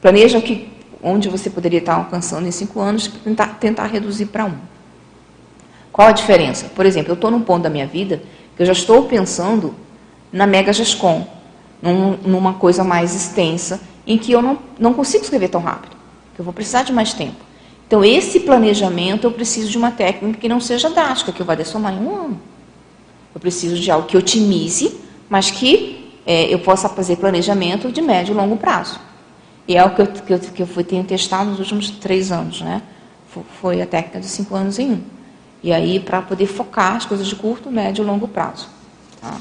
Planeja o que onde você poderia estar alcançando em cinco anos, tentar, tentar reduzir para um. Qual a diferença? Por exemplo, eu estou num ponto da minha vida que eu já estou pensando na Mega Gescom, num, numa coisa mais extensa, em que eu não, não consigo escrever tão rápido, que eu vou precisar de mais tempo. Então, esse planejamento, eu preciso de uma técnica que não seja drástica, que eu vá dessomar em um ano. Eu preciso de algo que otimize, mas que é, eu possa fazer planejamento de médio e longo prazo. E é o que eu, que eu, que eu fui, tenho testado nos últimos três anos, né? Foi a técnica de cinco anos em um. E aí, para poder focar as coisas de curto, médio e longo prazo. Tá?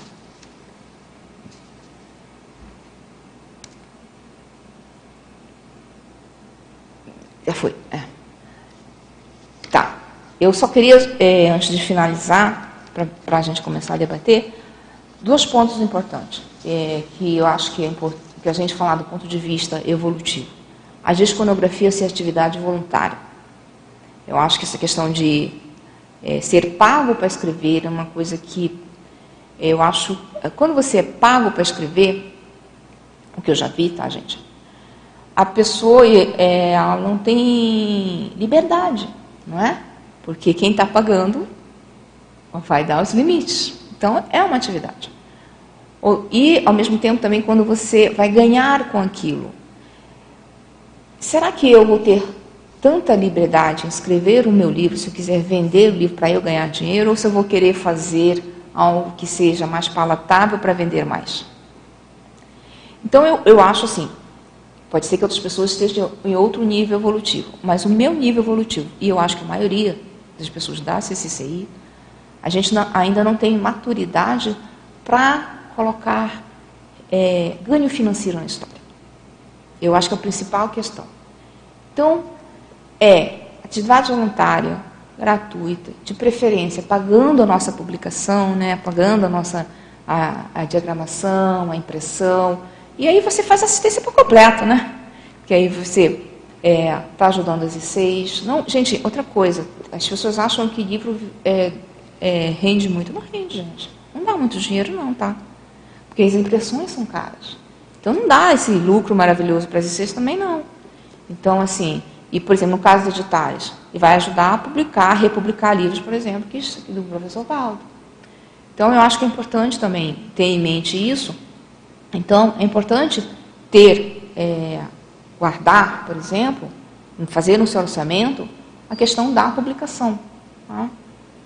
Já foi. É. Tá. Eu só queria, é, antes de finalizar, para a gente começar a debater, dois pontos importantes é, que eu acho que é importante que a gente falar do ponto de vista evolutivo. A gesconografia ser atividade voluntária. Eu acho que essa questão de é, ser pago para escrever é uma coisa que eu acho. Quando você é pago para escrever, o que eu já vi, tá, gente? A pessoa é, ela não tem liberdade, não é? Porque quem está pagando vai dar os limites. Então, é uma atividade. E, ao mesmo tempo, também quando você vai ganhar com aquilo. Será que eu vou ter tanta liberdade em escrever o meu livro, se eu quiser vender o livro para eu ganhar dinheiro, ou se eu vou querer fazer algo que seja mais palatável para vender mais? Então, eu, eu acho assim, pode ser que outras pessoas estejam em outro nível evolutivo, mas o meu nível evolutivo, e eu acho que a maioria das pessoas da CCCI, a gente não, ainda não tem maturidade para colocar é, ganho financeiro na história. Eu acho que é a principal questão. Então, é atividade voluntária, gratuita, de preferência, pagando a nossa publicação, né, pagando a nossa a, a diagramação, a impressão, e aí você faz assistência por completo, né? Que aí você está é, tá ajudando as I6. Não, gente, outra coisa, as pessoas acham que livro é, é, rende muito. Não rende, gente. Não dá muito dinheiro, não, tá? Porque as impressões são caras. Então não dá esse lucro maravilhoso para as ICs também não. Então, assim, e por exemplo, no caso dos editais, ele vai ajudar a publicar, republicar livros, por exemplo, que do professor Valdo. Então eu acho que é importante também ter em mente isso. Então, é importante ter, é, guardar, por exemplo, fazer no seu orçamento a questão da publicação. Tá?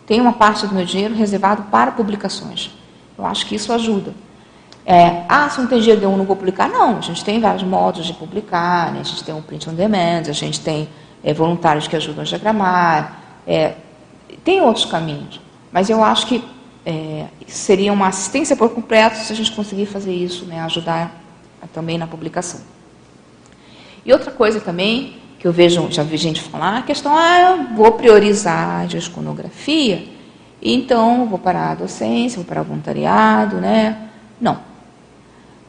Tem uma parte do meu dinheiro reservado para publicações. Eu acho que isso ajuda. É, ah, se não tem GD1 não vou publicar. Não, a gente tem vários modos de publicar, né? a gente tem um print on demand, a gente tem é, voluntários que ajudam a diagramar, é, tem outros caminhos, mas eu acho que é, seria uma assistência por completo se a gente conseguir fazer isso, né, ajudar também na publicação. E outra coisa também que eu vejo, já vi gente falar, a questão, ah, eu vou priorizar a gesconografia, então vou parar a docência, vou parar o voluntariado, né? Não.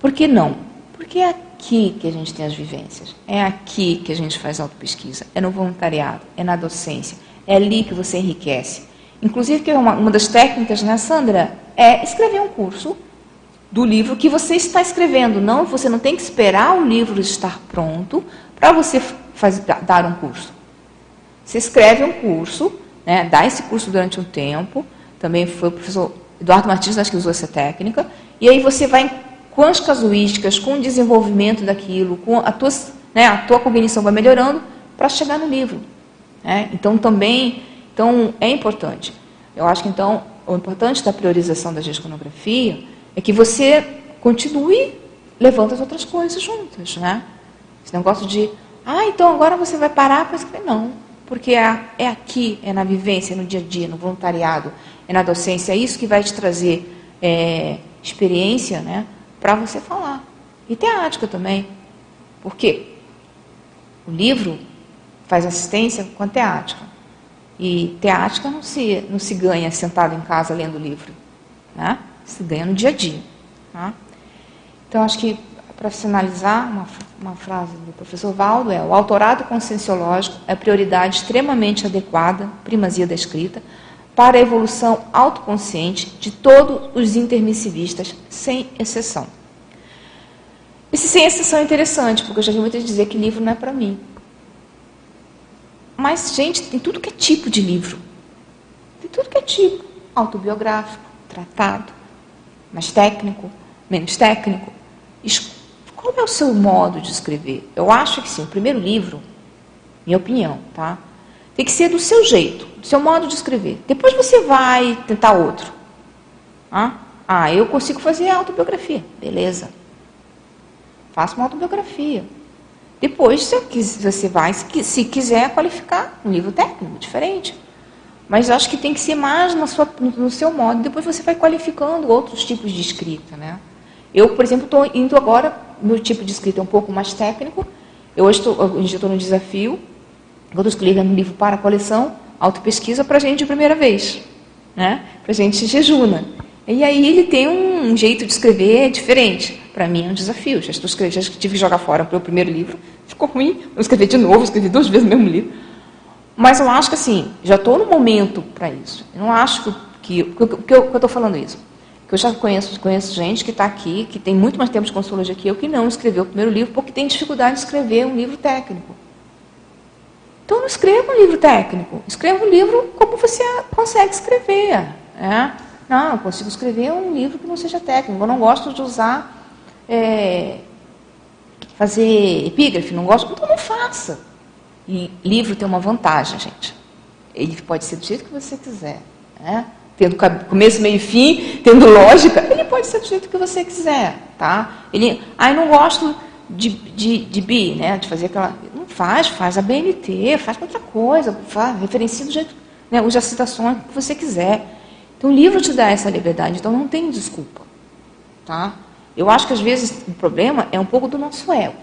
Por que não? Porque é aqui que a gente tem as vivências, é aqui que a gente faz autopesquisa, é no voluntariado, é na docência, é ali que você enriquece. Inclusive, que é uma, uma das técnicas, né, Sandra, é escrever um curso do livro que você está escrevendo. Não, você não tem que esperar o livro estar pronto para você faz, dar um curso. Você escreve um curso, né, dá esse curso durante um tempo. Também foi o professor Eduardo Martins acho que usou essa técnica. E aí você vai com as casuísticas, com o desenvolvimento daquilo, com a tua, né, a tua cognição vai melhorando para chegar no livro. Né? Então também então, é importante. Eu acho que, então, o importante da priorização da gesconografia é que você continue levando as outras coisas juntas, né? Esse negócio de, ah, então agora você vai parar para escrever. Não, porque é, aqui, é na vivência, no dia a dia, no voluntariado, é na docência, é isso que vai te trazer é, experiência, né, para você falar. E teática também. Por quê? O livro faz assistência com a teática. E teática não se, não se ganha sentado em casa lendo livro. Né? Se ganha no dia a dia. Tá? Então, acho que, para finalizar, uma, uma frase do professor Valdo é: o autorado conscienciológico é prioridade extremamente adequada, primazia da escrita, para a evolução autoconsciente de todos os intermissivistas, sem exceção. Esse sem exceção é interessante, porque eu já vi muitas dizer que livro não é para mim. Mas, gente, tem tudo que é tipo de livro. Tem tudo que é tipo. Autobiográfico, tratado, mais técnico, menos técnico. Qual é o seu modo de escrever? Eu acho que sim, o primeiro livro, minha opinião, tá? Tem que ser do seu jeito, do seu modo de escrever. Depois você vai tentar outro. Ah, ah eu consigo fazer autobiografia. Beleza. Faça uma autobiografia. Depois você vai, se quiser, qualificar um livro técnico diferente. Mas acho que tem que ser mais sua, no seu modo. Depois você vai qualificando outros tipos de escrita. Né? Eu, por exemplo, estou indo agora no tipo de escrita um pouco mais técnico. Eu hoje estou no desafio. Estou escrevendo um livro para a coleção, autopesquisa para a gente de primeira vez. Né? Para a gente jejuna. E aí ele tem um jeito de escrever diferente. Para mim é um desafio. Já, estou escrevendo, já tive que jogar fora o primeiro livro. Ficou ruim. Eu escrevi de novo, escrevi duas vezes o mesmo livro. Mas eu acho que assim, já estou no momento para isso. Eu não acho que. Por que eu estou falando isso? Que eu já conheço, conheço gente que está aqui, que tem muito mais tempo de consulologia que eu, que não escreveu o primeiro livro porque tem dificuldade de escrever um livro técnico. Então não escreva um livro técnico. Escreva um livro como você consegue escrever. É? Não, eu consigo escrever um livro que não seja técnico. Eu não gosto de usar, é, fazer epígrafe, não gosto, então não faça. E livro tem uma vantagem, gente. Ele pode ser do jeito que você quiser. Né? Tendo começo, meio e fim, tendo lógica, ele pode ser do jeito que você quiser. Tá? Ele, ah, eu não gosto de, de, de bi, né? de fazer aquela. Não faz, faz a BNT, faz outra coisa, faz, referencia do jeito, né? use as citações que você quiser. Então, o livro te dá essa liberdade, então não tem desculpa. Tá? Eu acho que às vezes o problema é um pouco do nosso ego.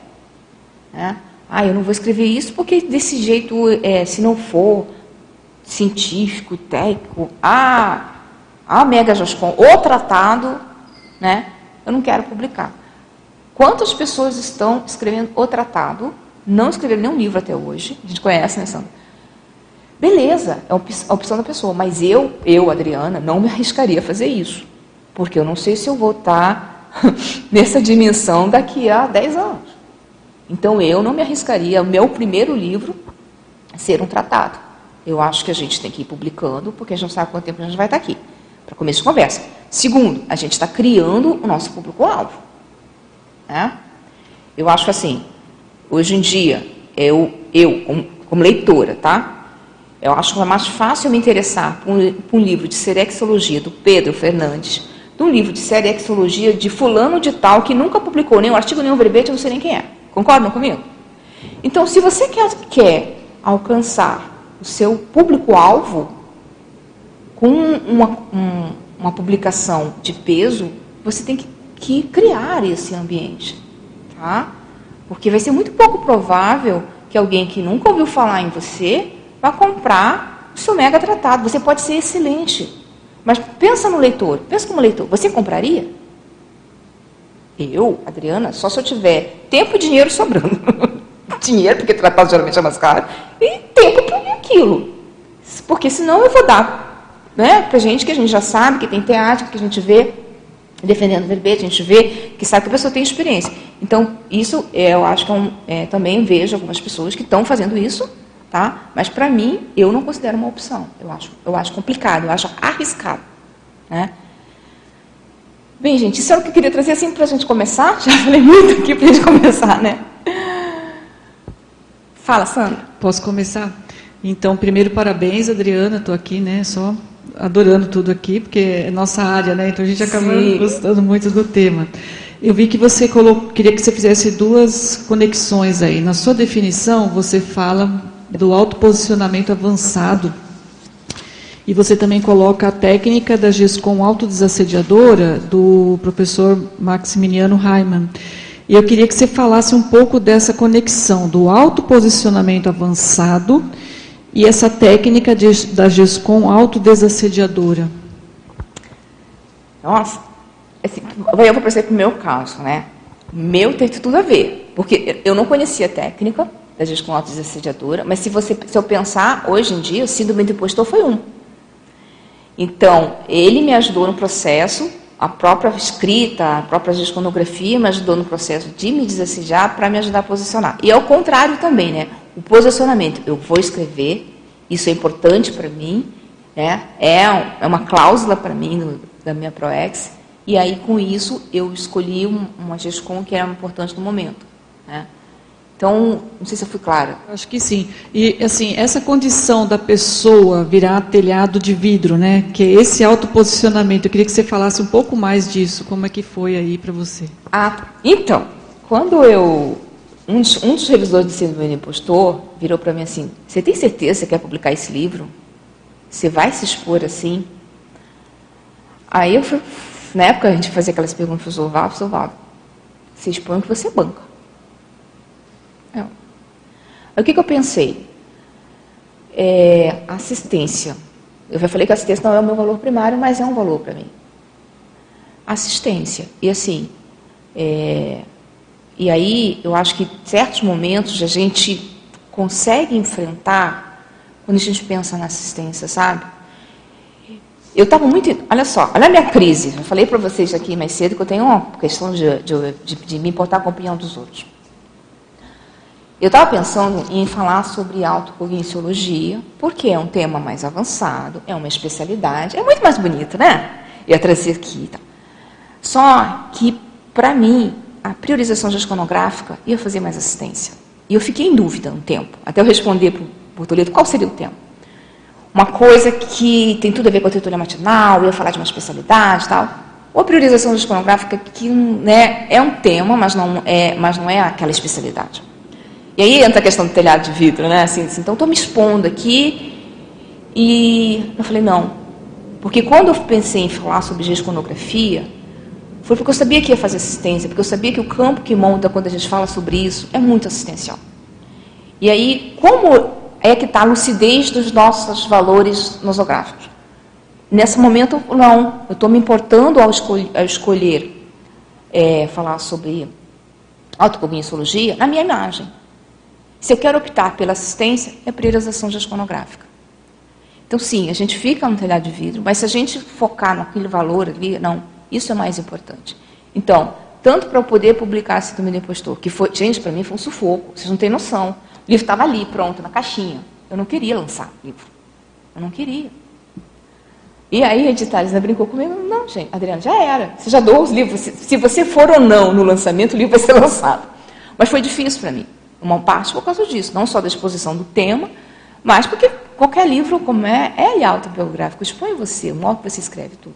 Né? Ah, eu não vou escrever isso porque desse jeito, é, se não for científico, técnico, ah, a Mega Joscom, o tratado, né, eu não quero publicar. Quantas pessoas estão escrevendo o tratado, não escreveram nenhum livro até hoje, a gente conhece, né, Sandra? Beleza, é a opção da pessoa, mas eu, eu, Adriana, não me arriscaria a fazer isso, porque eu não sei se eu vou estar nessa dimensão daqui a 10 anos. Então eu não me arriscaria o meu primeiro livro ser um tratado. Eu acho que a gente tem que ir publicando, porque a gente não sabe quanto tempo a gente vai estar aqui. Para começo de conversa. Segundo, a gente está criando o nosso público-alvo. Né? Eu acho que assim, hoje em dia, eu, eu como, como leitora, tá? Eu acho que é mais fácil me interessar por um, por um livro de serexologia do Pedro Fernandes, de um livro de serexologia de fulano de tal, que nunca publicou nem um artigo, nem um verbete, eu não sei nem quem é. Concordam comigo? Então, se você quer, quer alcançar o seu público-alvo com uma, um, uma publicação de peso, você tem que, que criar esse ambiente. Tá? Porque vai ser muito pouco provável que alguém que nunca ouviu falar em você vá comprar o seu mega tratado. Você pode ser excelente. Mas pensa no leitor, pensa como leitor. Você compraria? Eu, Adriana, só se eu tiver tempo e dinheiro sobrando. dinheiro, porque tratado geralmente é mais caro, e tempo para aquilo. Porque senão eu vou dar né, para gente que a gente já sabe, que tem teatro, que a gente vê defendendo verbete, a gente vê que sabe que a pessoa tem experiência. Então, isso é, eu acho que é um, é, também vejo algumas pessoas que estão fazendo isso, tá? mas para mim, eu não considero uma opção. Eu acho, eu acho complicado, eu acho arriscado. Né? Bem, gente, isso é o que eu queria trazer assim para a gente começar. Já falei muito aqui para a gente começar, né? Fala, Sandra. Posso começar? Então, primeiro, parabéns, Adriana. Estou aqui, né? Só adorando tudo aqui, porque é nossa área, né? Então a gente acaba Sim. gostando muito do tema. Eu vi que você colocou, queria que você fizesse duas conexões aí. Na sua definição, você fala do autoposicionamento avançado. E você também coloca a técnica da GESCOM autodesassediadora do professor Maximiliano Reimann. E eu queria que você falasse um pouco dessa conexão do autoposicionamento avançado e essa técnica de, da GESCOM autodesassediadora. Nossa, assim, eu vou pensar para o meu caso, né? Meu tem tudo a ver, porque eu não conhecia a técnica da GESCOM autodesassediadora, mas se, você, se eu pensar, hoje em dia, o síndrome do impostor foi um. Então, ele me ajudou no processo a própria escrita, a própria gesconografia me ajudou no processo de me desassediar para me ajudar a posicionar. E ao contrário também, né? O posicionamento, eu vou escrever, isso é importante para mim, né? é, é uma cláusula para mim no, da minha ProEx, e aí com isso eu escolhi um, uma GESCOM que era importante no momento. Né? Então, não sei se eu fui clara. Acho que sim. E, assim, essa condição da pessoa virar telhado de vidro, né? Que é esse autoposicionamento, eu queria que você falasse um pouco mais disso. Como é que foi aí para você? Ah, então, quando eu... Um dos, um dos revisores do Síndrome do Impostor virou para mim assim, você tem certeza que quer publicar esse livro? Você vai se expor assim? Aí eu fui... Na época a gente fazia aquelas perguntas para o Oswaldo, Oswaldo, você expõe que você banca. O que, que eu pensei? É, assistência. Eu já falei que assistência não é o meu valor primário, mas é um valor para mim. Assistência. E assim, é, e aí eu acho que certos momentos a gente consegue enfrentar quando a gente pensa na assistência, sabe? Eu estava muito. Olha só, olha a minha crise. Eu falei para vocês aqui mais cedo que eu tenho uma questão de, de, de, de me importar com a opinião dos outros. Eu estava pensando em falar sobre autocogniциologia, porque é um tema mais avançado, é uma especialidade, é muito mais bonito, né? Ia trazer aqui. Tá? Só que, para mim, a priorização gesconográfica ia fazer mais assistência. E eu fiquei em dúvida um tempo, até eu responder para o Toledo qual seria o tema. Uma coisa que tem tudo a ver com a teoria matinal, ia falar de uma especialidade e tal. Ou a priorização gesconográfica, que né, é um tema, mas não é, mas não é aquela especialidade. E aí entra a questão do telhado de vidro, né? Assim, assim então estou me expondo aqui e eu falei, não. Porque quando eu pensei em falar sobre gesconografia, foi porque eu sabia que ia fazer assistência, porque eu sabia que o campo que monta quando a gente fala sobre isso é muito assistencial. E aí, como é que está a lucidez dos nossos valores nosográficos? Nesse momento, não. Eu estou me importando ao, escolher, ao escolher é, falar sobre autocogniçologia na minha imagem. Se eu quero optar pela assistência, é priorização gesconográfica. Então, sim, a gente fica no telhado de vidro, mas se a gente focar naquele valor ali, não, isso é mais importante. Então, tanto para eu poder publicar a Síndrome do Impostor, que foi, gente, para mim foi um sufoco, vocês não têm noção. O livro estava ali, pronto, na caixinha. Eu não queria lançar livro. Eu não queria. E aí a Editares brincou comigo, não, gente, Adriana, já era. Você já dou os livros. Se, se você for ou não no lançamento, o livro vai ser lançado. Mas foi difícil para mim. Uma parte por causa disso, não só da exposição do tema, mas porque qualquer livro, como é, é autobiográfico, expõe você, o modo que você escreve tudo.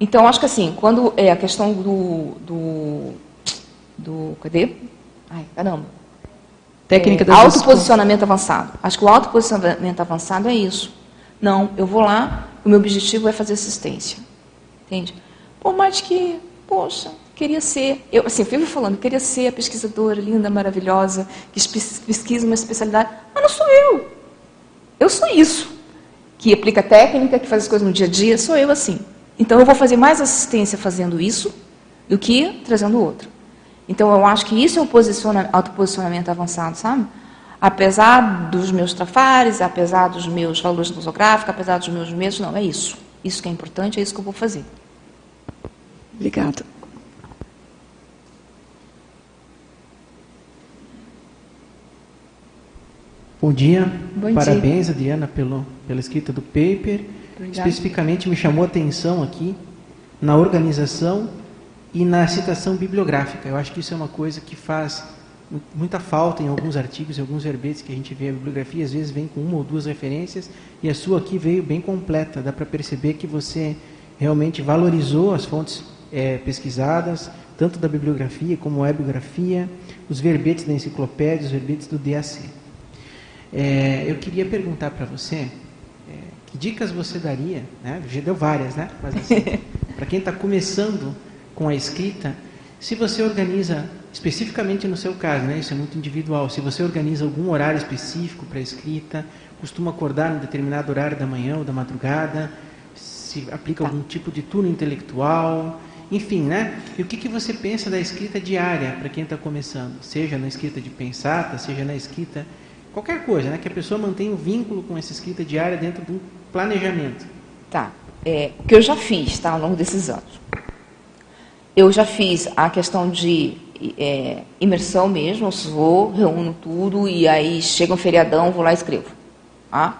Então, acho que assim, quando é a questão do. do, do cadê? Ai, caramba. Técnica é, autoposicionamento avançado. Acho que o autoposicionamento avançado é isso. Não, eu vou lá, o meu objetivo é fazer assistência. Entende? Por mais que, poxa, queria ser, eu assim, eu vivo falando, queria ser a pesquisadora linda, maravilhosa, que pesquisa uma especialidade, mas não sou eu. Eu sou isso. Que aplica técnica, que faz as coisas no dia a dia, sou eu assim. Então eu vou fazer mais assistência fazendo isso do que trazendo outro. Então, eu acho que isso é o autoposicionamento avançado, sabe? Apesar dos meus trafares, apesar dos meus valores nosográficos, apesar dos meus medos, não, é isso. Isso que é importante, é isso que eu vou fazer. Obrigada. Bom dia. Bom Parabéns, dia. Adriana, pelo, pela escrita do paper. Obrigada. Especificamente me chamou a atenção aqui na organização e na citação bibliográfica. Eu acho que isso é uma coisa que faz muita falta em alguns artigos, em alguns verbetes que a gente vê a bibliografia, às vezes vem com uma ou duas referências, e a sua aqui veio bem completa. Dá para perceber que você realmente valorizou as fontes é, pesquisadas, tanto da bibliografia como a bibliografia, os verbetes da enciclopédia, os verbetes do DAC. É, eu queria perguntar para você, que dicas você daria, né? já deu várias, né? Mas assim, para quem está começando com a escrita, se você organiza, especificamente no seu caso, né, isso é muito individual, se você organiza algum horário específico para a escrita, costuma acordar em determinado horário da manhã ou da madrugada, se aplica tá. algum tipo de turno intelectual, enfim, né? E o que, que você pensa da escrita diária para quem está começando? Seja na escrita de pensata, seja na escrita qualquer coisa, né? Que a pessoa mantenha um vínculo com essa escrita diária dentro de um planejamento. Tá. É, o que eu já fiz, tá, ao longo desses anos. Eu já fiz a questão de é, imersão mesmo, eu vou, reúno tudo e aí chega um feriadão, vou lá e escrevo. Ah?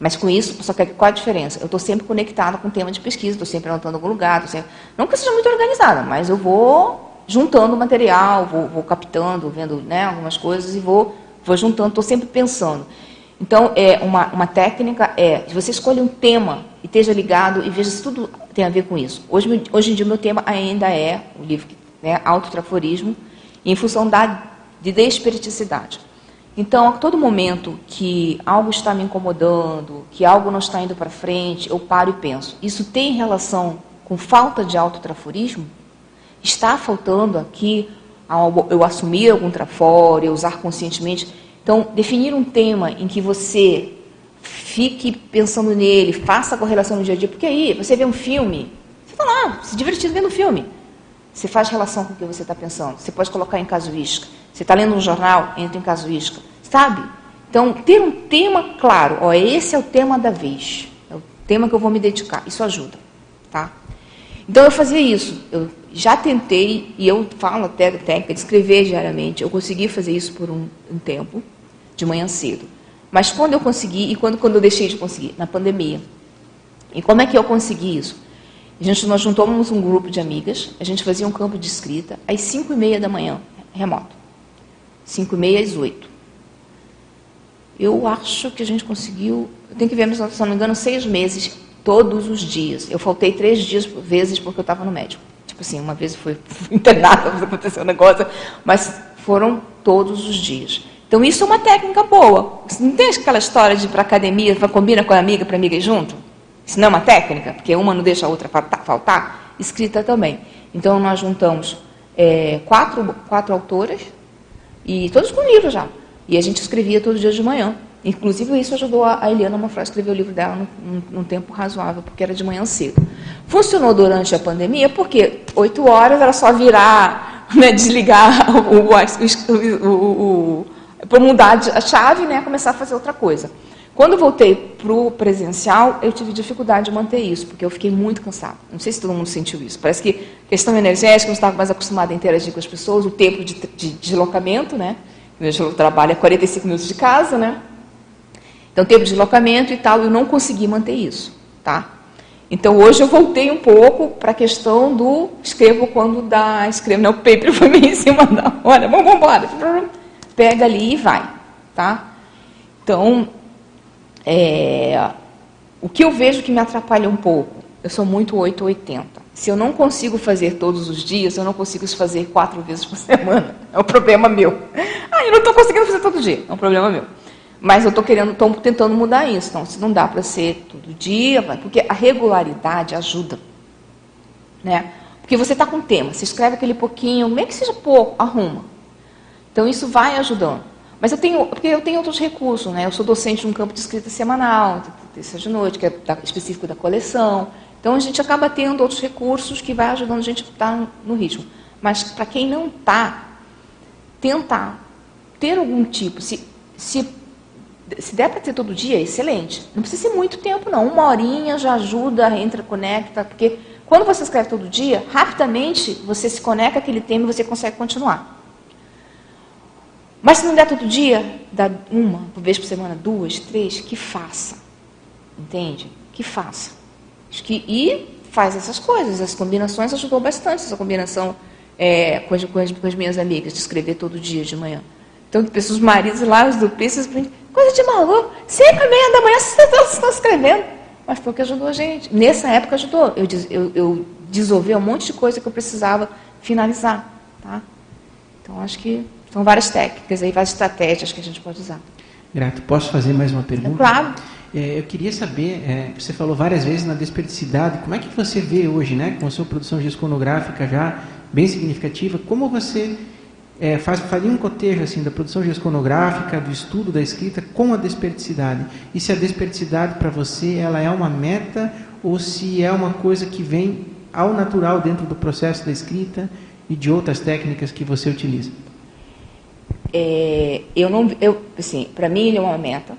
Mas com isso, só que qual a diferença? Eu estou sempre conectada com o tema de pesquisa, estou sempre anotando algum lugar, sempre... não que eu seja muito organizada, mas eu vou juntando material, vou, vou captando, vendo né, algumas coisas e vou, vou juntando, estou sempre pensando. Então, é uma, uma técnica é, você escolhe um tema e esteja ligado e veja se tudo tem a ver com isso. Hoje, hoje em dia, meu tema ainda é o livro, né, Autotraforismo, em função da, de desperiticidade. Então, a todo momento que algo está me incomodando, que algo não está indo para frente, eu paro e penso, isso tem relação com falta de autotraforismo? Está faltando aqui eu assumir algum trafore, usar conscientemente então, definir um tema em que você fique pensando nele, faça a correlação no dia a dia, porque aí você vê um filme, você está lá, se divertindo vendo o filme. Você faz relação com o que você está pensando. Você pode colocar em casuística. Você está lendo um jornal, entra em casuística. Sabe? Então, ter um tema claro. Ó, esse é o tema da vez. É o tema que eu vou me dedicar. Isso ajuda. Tá? Então, eu fazia isso. Eu já tentei, e eu falo até da técnica de escrever diariamente. Eu consegui fazer isso por um, um tempo de manhã cedo. Mas quando eu consegui, e quando, quando eu deixei de conseguir? Na pandemia. E como é que eu consegui isso? A gente, nós juntamos um grupo de amigas, a gente fazia um campo de escrita às 5 e meia da manhã, remoto. 5 e meia às 8. Eu acho que a gente conseguiu, eu tenho que ver, se não me engano, seis meses, todos os dias. Eu faltei três dias, vezes, porque eu estava no médico. Tipo assim, uma vez fui internada, aconteceu um negócio, mas foram todos os dias. Então, isso é uma técnica boa. Você não tem aquela história de ir para academia, combina com a amiga para amiga ir junto? Isso não é uma técnica, porque uma não deixa a outra faltar? Escrita também. Então, nós juntamos é, quatro, quatro autoras, e todos com livro já. E a gente escrevia todos os dias de manhã. Inclusive, isso ajudou a Eliana Manfred a escrever o livro dela num, num, tempo razoável, porque era de manhã cedo. Funcionou durante a pandemia, porque oito horas era só virar, né, desligar o, o, o, o mudar a chave, né, começar a fazer outra coisa. Quando voltei para o presencial, eu tive dificuldade de manter isso, porque eu fiquei muito cansada. Não sei se todo mundo sentiu isso. Parece que questão energética, eu estava mais acostumada a interagir com as pessoas, o tempo de, de deslocamento, né? Eu trabalho a 45 minutos de casa, né? Então, de deslocamento e tal, eu não consegui manter isso, tá? Então, hoje eu voltei um pouco para a questão do escrevo quando dá, escrevo, né? O paper foi meio em cima da hora, vamos embora pega ali e vai, tá? Então, é, o que eu vejo que me atrapalha um pouco, eu sou muito 880. Se eu não consigo fazer todos os dias, eu não consigo fazer quatro vezes por semana. É um problema meu. Ah, eu não estou conseguindo fazer todo dia. É um problema meu. Mas eu estou querendo, estou tentando mudar isso. Então, se não dá para ser todo dia, porque a regularidade ajuda. Né? Porque você está com tema, você escreve aquele pouquinho, meio que seja pouco, arruma. Então isso vai ajudando. Mas eu tenho, porque eu tenho outros recursos, né? Eu sou docente de um campo de escrita semanal, terça de noite, que é específico da coleção. Então a gente acaba tendo outros recursos que vai ajudando a gente a estar no ritmo. Mas para quem não está, tentar ter algum tipo, se, se, se der para ter todo dia, excelente. Não precisa ser muito tempo, não. Uma horinha já ajuda, entra, conecta, porque quando você escreve todo dia, rapidamente você se conecta àquele tema e você consegue continuar. Mas se não der todo dia, dá uma vez por semana, duas, três, que faça. Entende? Que faça. Que, e faz essas coisas. As combinações ajudou bastante, essa combinação é, com, as, com, as, com, as, minhas amigas, de escrever todo dia de manhã. Então, pessoas, maridos lá, os dupistas, coisa de maluco, sempre à meia da manhã vocês estão escrevendo. Mas foi o que ajudou a gente. Nessa época ajudou. Eu, eu, eu desolvi um monte de coisa que eu precisava finalizar. Tá? Então, acho que são várias técnicas aí, várias estratégias que a gente pode usar. Grato. Posso fazer mais uma pergunta? É claro. É, eu queria saber, é, você falou várias vezes na desperdicidade, como é que você vê hoje, né, com a sua produção gesconográfica já bem significativa, como você é, faz, faria um cotejo assim, da produção gesconográfica, do estudo da escrita com a desperdicidade? E se a desperdicidade para você ela é uma meta ou se é uma coisa que vem ao natural dentro do processo da escrita e de outras técnicas que você utiliza? É, eu não, eu, assim, para mim ele é uma meta,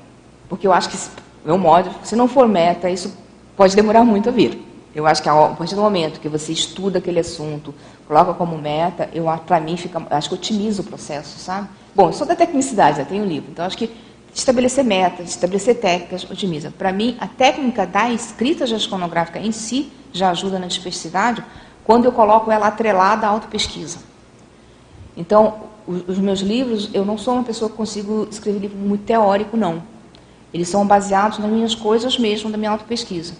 porque eu acho que é um modo, se não for meta, isso pode demorar muito a vir. Eu acho que a partir do momento que você estuda aquele assunto, coloca como meta, eu para mim fica, acho que otimiza o processo, sabe? Bom, eu sou da tecnicidade, já tenho um livro, então acho que estabelecer metas, estabelecer técnicas, otimiza. Para mim, a técnica da escrita gesconográfica em si já ajuda na diversidade quando eu coloco ela atrelada à autopesquisa. Então, os meus livros, eu não sou uma pessoa que consigo escrever livro muito teórico, não. Eles são baseados nas minhas coisas mesmo, da minha autopesquisa.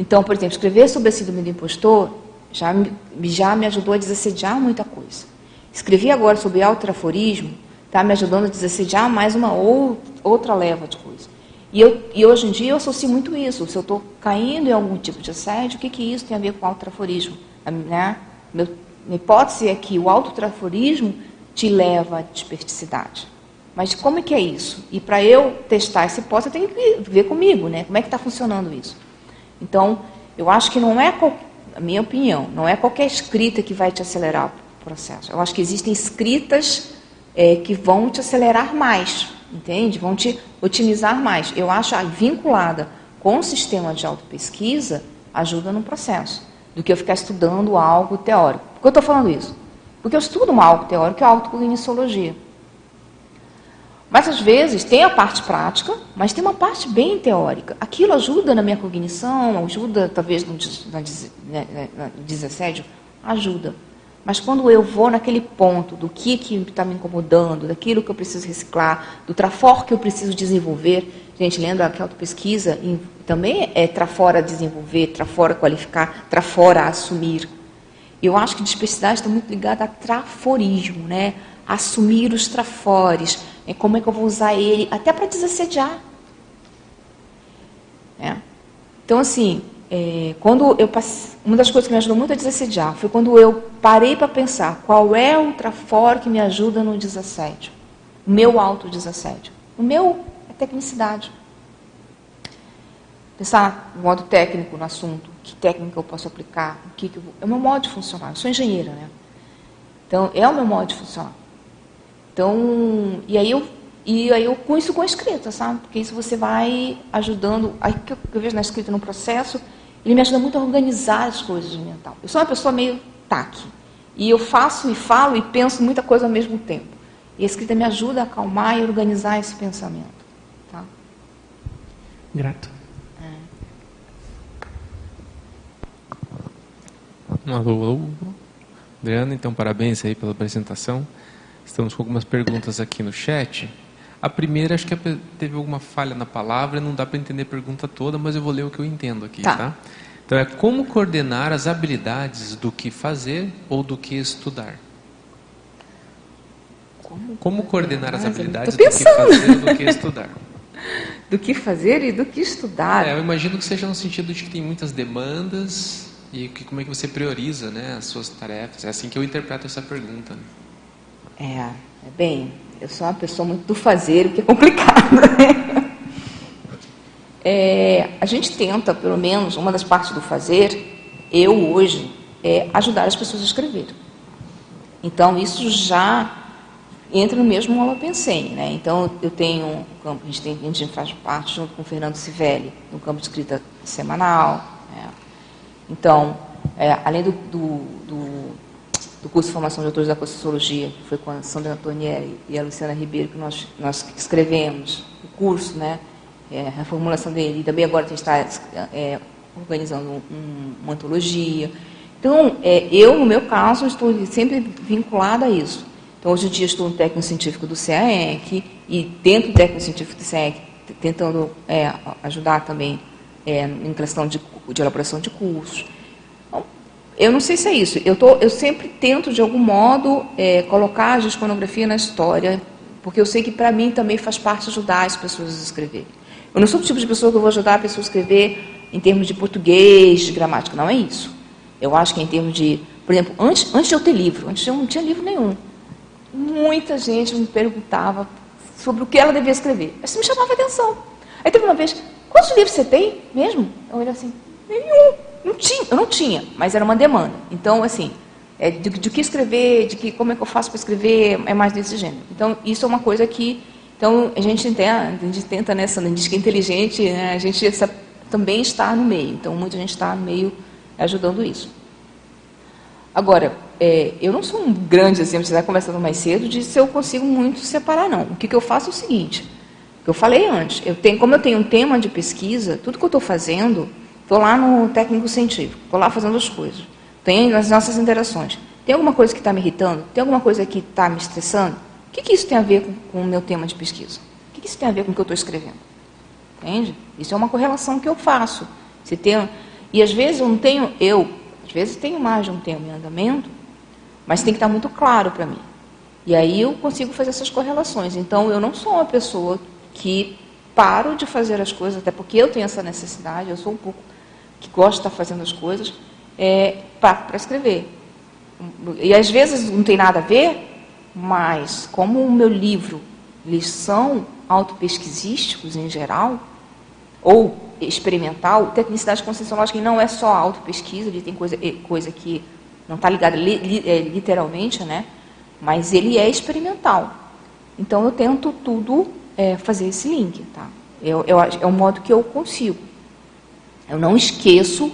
Então, por exemplo, escrever sobre a síndrome do impostor já, já me ajudou a desassediar muita coisa. Escrevi agora sobre autotraforismo, está me ajudando a desassediar mais uma ou, outra leva de coisa. E, eu, e hoje em dia eu associo muito isso. Se eu estou caindo em algum tipo de assédio, o que, que isso tem a ver com autotraforismo? Né? Meu, minha hipótese é que o autotraforismo te leva à desperticidade. Mas como é que é isso? E para eu testar essa hipótese, eu tenho que ver comigo, né? Como é que está funcionando isso? Então, eu acho que não é, a minha opinião, não é qualquer escrita que vai te acelerar o processo. Eu acho que existem escritas é, que vão te acelerar mais, entende? Vão te otimizar mais. Eu acho a vinculada com o sistema de autopesquisa ajuda no processo, do que eu ficar estudando algo teórico. Por que eu estou falando isso? Porque eu estudo uma algo teórico, que é a autocogniciologia. Mas às vezes tem a parte prática, mas tem uma parte bem teórica. Aquilo ajuda na minha cognição, ajuda talvez no, na, na, na desassédio, ajuda. Mas quando eu vou naquele ponto do que está me incomodando, daquilo que eu preciso reciclar, do trafor que eu preciso desenvolver, gente, lendo aquela pesquisa, também é trafora desenvolver, trafora qualificar, trafora assumir. Eu acho que dispersidade está muito ligada a traforismo, né? Assumir os trafores, é como é que eu vou usar ele, até para desassediar. É. Então, assim, é, quando eu passei, uma das coisas que me ajudou muito a desassediar foi quando eu parei para pensar qual é o trafor que me ajuda no desassédio, o meu autodesassédio. O meu é tecnicidade. Pensar no modo técnico no assunto que técnica eu posso aplicar, o que, que eu é o meu modo de funcionar. Eu sou engenheira, né? Então, é o meu modo de funcionar. Então, e aí eu e aí eu com isso com a escrita, sabe? Porque isso você vai ajudando, aí que eu, que eu vejo na escrita no processo, ele me ajuda muito a organizar as coisas mental. Eu sou uma pessoa meio taque. E eu faço e falo e penso muita coisa ao mesmo tempo. E a escrita me ajuda a acalmar e organizar esse pensamento. Tá? Grato. Alô, alô. Adriana, então parabéns aí pela apresentação. Estamos com algumas perguntas aqui no chat. A primeira, acho que teve alguma falha na palavra, não dá para entender a pergunta toda, mas eu vou ler o que eu entendo aqui, tá? tá? Então é como coordenar as habilidades do que fazer ou do que estudar? Como, Como coordenar as habilidades do que fazer do que estudar? do que fazer e do que estudar. É, eu imagino que seja no sentido de que tem muitas demandas e que, como é que você prioriza né, as suas tarefas. É assim que eu interpreto essa pergunta. Né? É, é bem, eu sou uma pessoa muito do fazer, o que é complicado. Né? É, a gente tenta, pelo menos, uma das partes do fazer, eu hoje, é ajudar as pessoas a escrever. Então, isso já entra no mesmo Holopensene. Né? Então, eu tenho um campo, a gente, tem, a gente faz parte, junto com o Fernando Civelli, no campo de escrita semanal. Né? Então, é, além do, do, do, do, curso de formação de autores da Sociologia, que foi com a Sandra Antonieri e a Luciana Ribeiro, que nós, nós escrevemos, o curso, né? É, a reformulação dele, e também agora a gente está é, organizando um, uma antologia. Então, é, eu, no meu caso, estou sempre vinculada a isso. Então, hoje em dia, estou no técnico científico do CAEC e, dentro do técnico científico do CAEC, tentando é, ajudar também é, em questão de, de, elaboração de cursos. Eu não sei se é isso. Eu, tô, eu sempre tento, de algum modo, é, colocar a disconografia na história, porque eu sei que, para mim, também faz parte ajudar as pessoas a escrever. Eu não sou do tipo de pessoa que eu vou ajudar a pessoa a escrever em termos de português, de gramática. Não é isso. Eu acho que em termos de... Por exemplo, antes, antes de eu ter livro, antes eu não tinha livro nenhum muita gente me perguntava sobre o que ela devia escrever. Isso me chamava atenção. Aí teve uma vez, quantos livros você tem mesmo? Eu olhei assim, nenhum. Não tinha, eu não tinha, mas era uma demanda. Então, assim, é, de, de que escrever, de que como é que eu faço para escrever, é mais desse gênero. Então, isso é uma coisa que então, a gente tenta, a gente tenta nessa, a gente que é inteligente, né, a gente essa, também está no meio. Então, muita gente está no meio ajudando isso. Agora, é, eu não sou um grande exemplo, você está conversando mais cedo, de se eu consigo muito separar, não. O que, que eu faço é o seguinte, que eu falei antes, eu tenho, como eu tenho um tema de pesquisa, tudo que eu estou fazendo, estou lá no técnico científico, estou lá fazendo as coisas, tem as nossas interações. Tem alguma coisa que está me irritando? Tem alguma coisa que está me estressando? O que, que isso tem a ver com, com o meu tema de pesquisa? O que, que isso tem a ver com o que eu estou escrevendo? Entende? Isso é uma correlação que eu faço. Se tem, e às vezes eu não tenho, eu, às vezes tenho mais de um tema em andamento, mas tem que estar muito claro para mim. E aí eu consigo fazer essas correlações. Então eu não sou uma pessoa que paro de fazer as coisas, até porque eu tenho essa necessidade, eu sou um pouco que gosto de estar fazendo as coisas, é, para escrever. E às vezes não tem nada a ver, mas como o meu livro, eles são autopesquisísticos em geral, ou experimental, tecnicidade conscienciológica não é só autopesquisa, ele tem coisa, coisa que não está ligado li, li, é, literalmente, né? Mas ele é experimental. Então eu tento tudo é, fazer esse link, tá? Eu, eu, é o modo que eu consigo. Eu não esqueço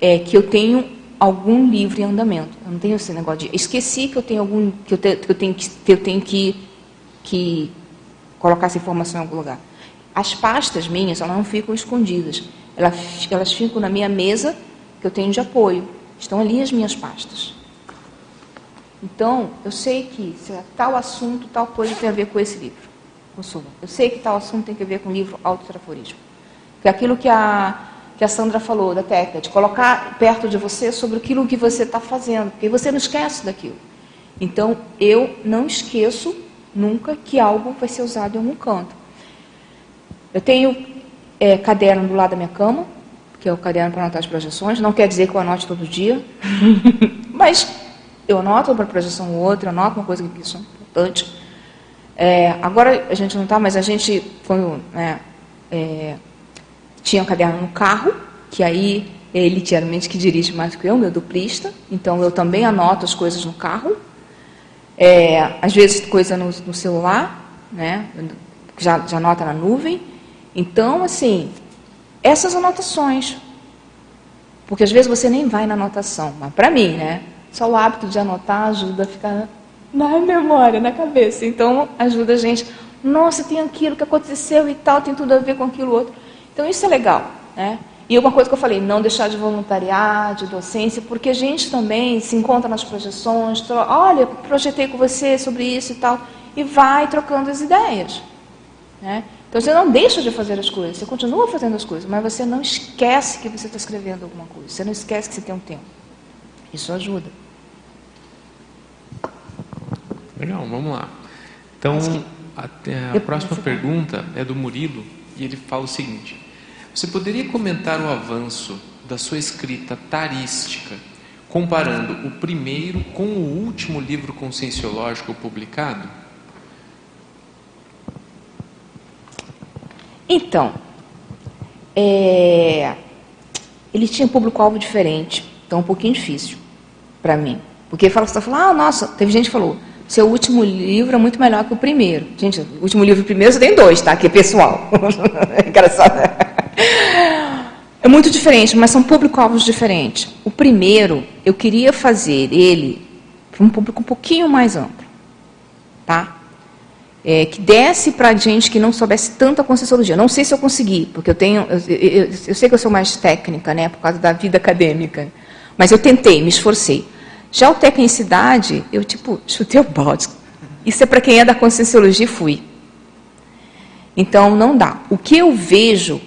é, que eu tenho algum livro em andamento. Eu não tenho esse negócio de esqueci que eu tenho algum que eu, te, que eu tenho que, eu tenho que, que colocar essa informação em algum lugar. As pastas minhas, elas não ficam escondidas. Elas, elas ficam na minha mesa que eu tenho de apoio. Estão ali as minhas pastas. Então, eu sei que é tal assunto, tal coisa tem a ver com esse livro. Eu sei que tal assunto tem a ver com o livro Autotraforismo. Que é aquilo que a, que a Sandra falou da técnica, de colocar perto de você sobre aquilo que você está fazendo, porque você não esquece daquilo. Então, eu não esqueço nunca que algo vai ser usado em algum canto. Eu tenho é, caderno do lado da minha cama, que é o caderno para anotar as projeções. Não quer dizer que eu anote todo dia, mas eu anoto para projeção ou outra, anoto uma coisa que isso é importante. É, agora a gente não está, mas a gente, quando né, é, tinha um caderno no carro, que aí ele geralmente que dirige mais que eu, meu duplista, então eu também anoto as coisas no carro. É, às vezes coisa no, no celular, né, já, já anota na nuvem. Então, assim, essas anotações. Porque às vezes você nem vai na anotação, mas para mim, né? Só o hábito de anotar ajuda a ficar na memória, na cabeça. Então ajuda a gente. Nossa, tem aquilo que aconteceu e tal, tem tudo a ver com aquilo outro. Então isso é legal, né? E uma coisa que eu falei, não deixar de voluntariar, de docência, porque a gente também se encontra nas projeções, olha, projetei com você sobre isso e tal, e vai trocando as ideias. Né? Então você não deixa de fazer as coisas, você continua fazendo as coisas, mas você não esquece que você está escrevendo alguma coisa, você não esquece que você tem um tempo. Isso ajuda. Legal, vamos lá. Então, a, a próxima pergunta é do Murilo e ele fala o seguinte: Você poderia comentar o avanço da sua escrita tarística, comparando o primeiro com o último livro conscienciológico publicado? Então, é, ele tinha um público-alvo diferente, então um pouquinho difícil para mim. Porque fala, você fala, ah, nossa, teve gente que falou, seu último livro é muito melhor que o primeiro. Gente, o último livro primeiro você tem dois, tá? Que é pessoal. Engraçado. É muito diferente, mas são público-alvos diferentes. O primeiro, eu queria fazer ele para um público um pouquinho mais amplo. Tá? É, que desse para gente que não soubesse tanta Conscienciologia. Não sei se eu consegui, porque eu tenho. Eu, eu, eu sei que eu sou mais técnica, né? Por causa da vida acadêmica. Mas eu tentei, me esforcei. Já o tecnicidade, eu tipo, chutei o balde. Isso é para quem é da conscienciologia fui. Então não dá. O que eu vejo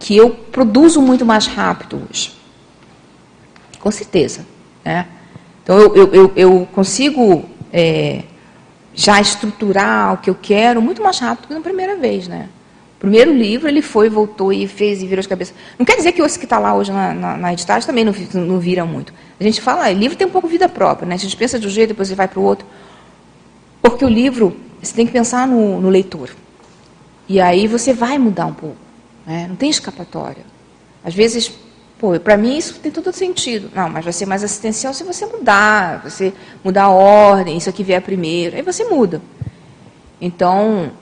que eu produzo muito mais rápido hoje. Com certeza. Né? Então eu, eu, eu, eu consigo é, já estruturar o que eu quero muito mais rápido do que na primeira vez, né? primeiro livro ele foi, voltou e fez e virou de cabeça. Não quer dizer que esse que está lá hoje na, na, na editagem também não, não vira muito. A gente fala, ah, livro tem um pouco vida própria, né? A gente pensa de um jeito, depois ele vai para o outro. Porque o livro, você tem que pensar no, no leitor. E aí você vai mudar um pouco. Né? Não tem escapatória. Às vezes, pô, para mim isso tem todo sentido. Não, mas vai ser mais assistencial se você mudar, você mudar a ordem, isso aqui vier primeiro. Aí você muda. Então,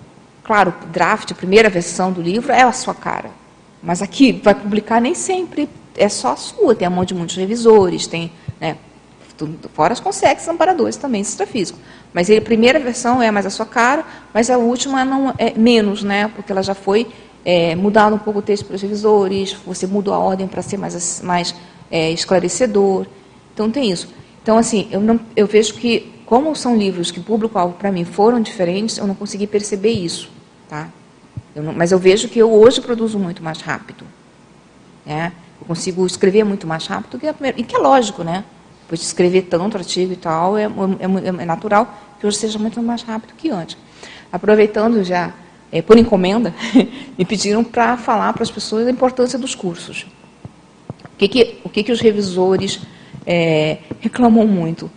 Claro, o draft, a primeira versão do livro, é a sua cara. Mas aqui vai publicar nem sempre é só a sua, tem a mão de muitos revisores, tem, né, fora as consegues amparadores também, extrafísico. Mas a primeira versão é mais a sua cara, mas a última não é menos, né, porque ela já foi é, um pouco o texto pelos revisores, você mudou a ordem para ser mais, mais é, esclarecedor. Então tem isso. Então, assim, eu, não, eu vejo que, como são livros que público-alvo para mim foram diferentes, eu não consegui perceber isso. Tá? Eu não, mas eu vejo que eu hoje produzo muito mais rápido. Né? Eu consigo escrever muito mais rápido que primeira. E que é lógico, né? Depois de escrever tanto artigo e tal, é, é, é, é natural que hoje seja muito mais rápido que antes. Aproveitando já, é, por encomenda, me pediram para falar para as pessoas a importância dos cursos. O que, que, o que, que os revisores é, reclamam muito?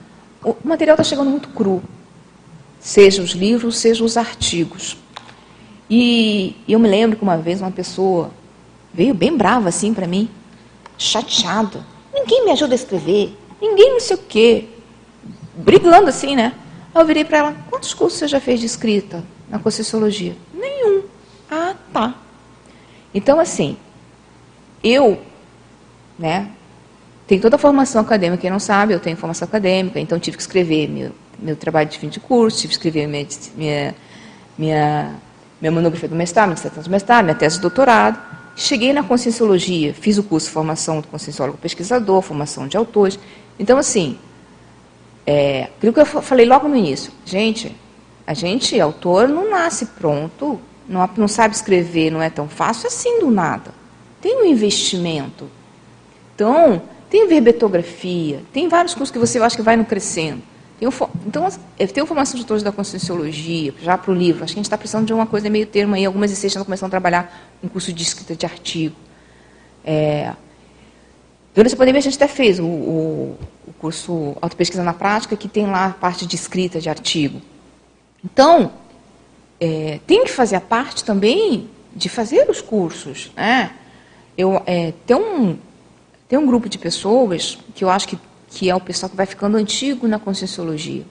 O material está chegando muito cru, seja os livros, seja os artigos. E eu me lembro que uma vez uma pessoa veio bem brava assim para mim, chateada. Ninguém me ajuda a escrever, ninguém não sei o quê. Brigando assim, né? Eu virei para ela, quantos cursos você já fez de escrita na Conscienciologia? Nenhum. Ah, tá. Então, assim, eu, né, tenho toda a formação acadêmica, quem não sabe, eu tenho formação acadêmica, então tive que escrever meu, meu trabalho de fim de curso, tive que escrever minha, minha, minha minha monografia do mestrado, minha dissertação do mestrado, minha tese de doutorado. Cheguei na Conscienciologia, fiz o curso de formação do Conscienciólogo Pesquisador, formação de autores. Então, assim, é, aquilo que eu falei logo no início, gente, a gente, autor, não nasce pronto, não, não sabe escrever, não é tão fácil assim do nada. Tem um investimento. Então, tem verbetografia, tem vários cursos que você acha que vai no crescendo. Tem então, eu tenho formação de autores da Conscienciologia, já para o livro. Acho que a gente está precisando de uma coisa meio termo aí. Algumas ICs estão começando a trabalhar um curso de escrita de artigo. É, durante a pandemia, a gente até fez o, o, o curso Autopesquisa na Prática, que tem lá a parte de escrita de artigo. Então, é, tem que fazer a parte também de fazer os cursos. Né? Eu, é, tem, um, tem um grupo de pessoas que eu acho que que é o pessoal que vai ficando antigo na conscienciologia,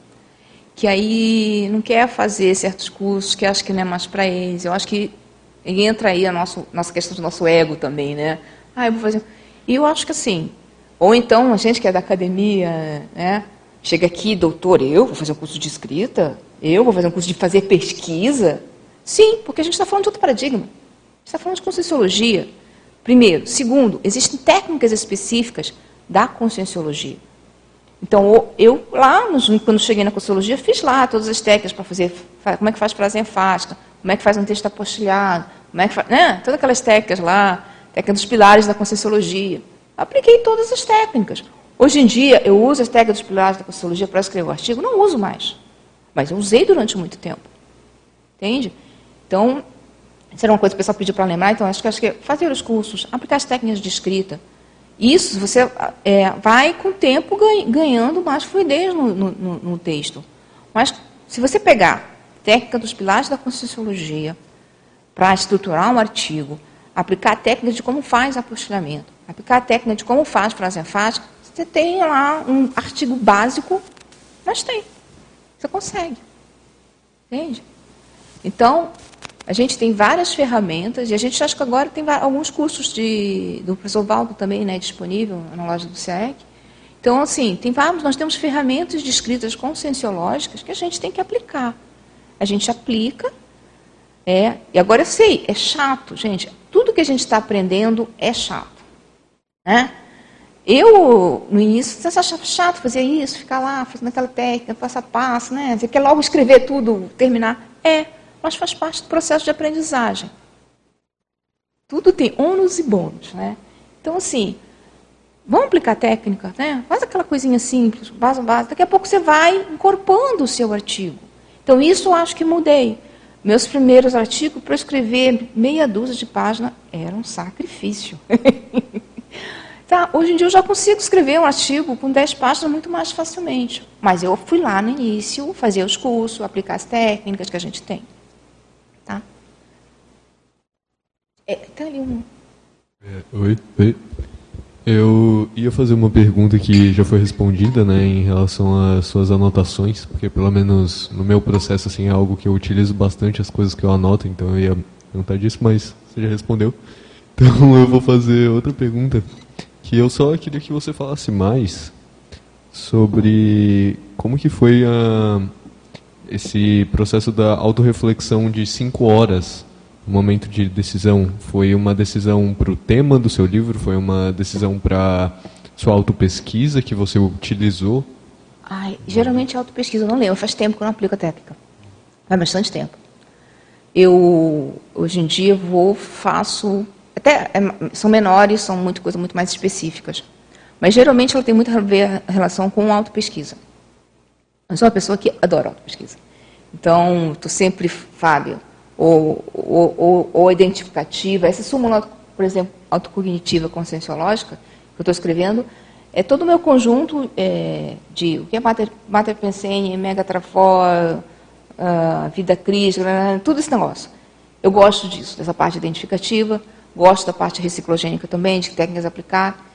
que aí não quer fazer certos cursos, que acha que não é mais para eles. Eu acho que entra aí a nosso, nossa questão do nosso ego também, né? Ah, eu vou fazer. E eu acho que assim, ou então a gente que é da academia, né? Chega aqui, doutor, eu vou fazer um curso de escrita? Eu vou fazer um curso de fazer pesquisa? Sim, porque a gente está falando de outro paradigma. A gente está falando de conscienciologia. Primeiro. Segundo, existem técnicas específicas da conscienciologia. Então, eu lá, quando cheguei na Consciologia, fiz lá todas as técnicas para fazer, como é que faz frase enfática, como é que faz um texto apostilhado, como é que faz, né? todas aquelas técnicas lá, técnicas dos pilares da Conscienciologia. Apliquei todas as técnicas. Hoje em dia, eu uso as técnicas dos pilares da Conscienciologia para escrever o artigo? Não uso mais. Mas eu usei durante muito tempo. Entende? Então, isso era uma coisa que o pessoal pediu para lembrar, então acho que, acho que fazer os cursos, aplicar as técnicas de escrita. Isso você é, vai com o tempo ganhando mais fluidez no, no, no texto. Mas se você pegar técnica dos pilares da Conscienciologia para estruturar um artigo, aplicar a técnica de como faz apostilamento, aplicar a técnica de como faz frase enfática, você tem lá um artigo básico, mas tem. Você consegue. Entende? Então, a gente tem várias ferramentas, e a gente acha que agora tem alguns cursos de, do professor Valdo também né, disponível na loja do CIEC. Então, assim, tem vários, nós temos ferramentas de escritas conscienciológicas que a gente tem que aplicar. A gente aplica, é, e agora eu sei, é chato, gente. Tudo que a gente está aprendendo é chato. Né? Eu, no início, achava chato fazer isso, ficar lá fazendo aquela técnica, passo a passo, né? Você quer logo escrever tudo, terminar. É, mas faz parte do processo de aprendizagem. Tudo tem ônus e bônus, né? Então, assim, vamos aplicar técnica, né? Faz aquela coisinha simples, base, base. Daqui a pouco você vai incorporando o seu artigo. Então, isso eu acho que mudei. Meus primeiros artigos, para escrever meia dúzia de páginas, era um sacrifício. tá, hoje em dia eu já consigo escrever um artigo com 10 páginas muito mais facilmente. Mas eu fui lá no início, fazer os cursos, aplicar as técnicas que a gente tem. É, tá ali um. É, oi, oi. Eu ia fazer uma pergunta que já foi respondida, né, em relação às suas anotações, porque pelo menos no meu processo assim é algo que eu utilizo bastante as coisas que eu anoto, então eu ia perguntar disso, mas você já respondeu. Então eu vou fazer outra pergunta, que eu só queria que você falasse mais sobre como que foi a, esse processo da autorreflexão de cinco horas momento de decisão? Foi uma decisão para o tema do seu livro? Foi uma decisão para sua autopesquisa que você utilizou? Ai, geralmente autopesquisa eu não lembro, faz tempo que eu não aplico a técnica. Faz bastante tempo. Eu, hoje em dia, vou, faço. Até é, são menores, são muito coisas muito mais específicas. Mas geralmente ela tem muito a ver a relação com autopesquisa. Eu sou uma pessoa que adora autopesquisa. Então, estou sempre, Fábio, ou, ou, ou, ou identificativa. Essa súmula, por exemplo, autocognitiva conscienciológica, que eu estou escrevendo, é todo o meu conjunto é, de o que é Mater, Mater Pensene, Mega Trafor, uh, Vida Crítica, tudo esse negócio. Eu gosto disso, dessa parte identificativa, gosto da parte reciclogênica também, de técnicas aplicar.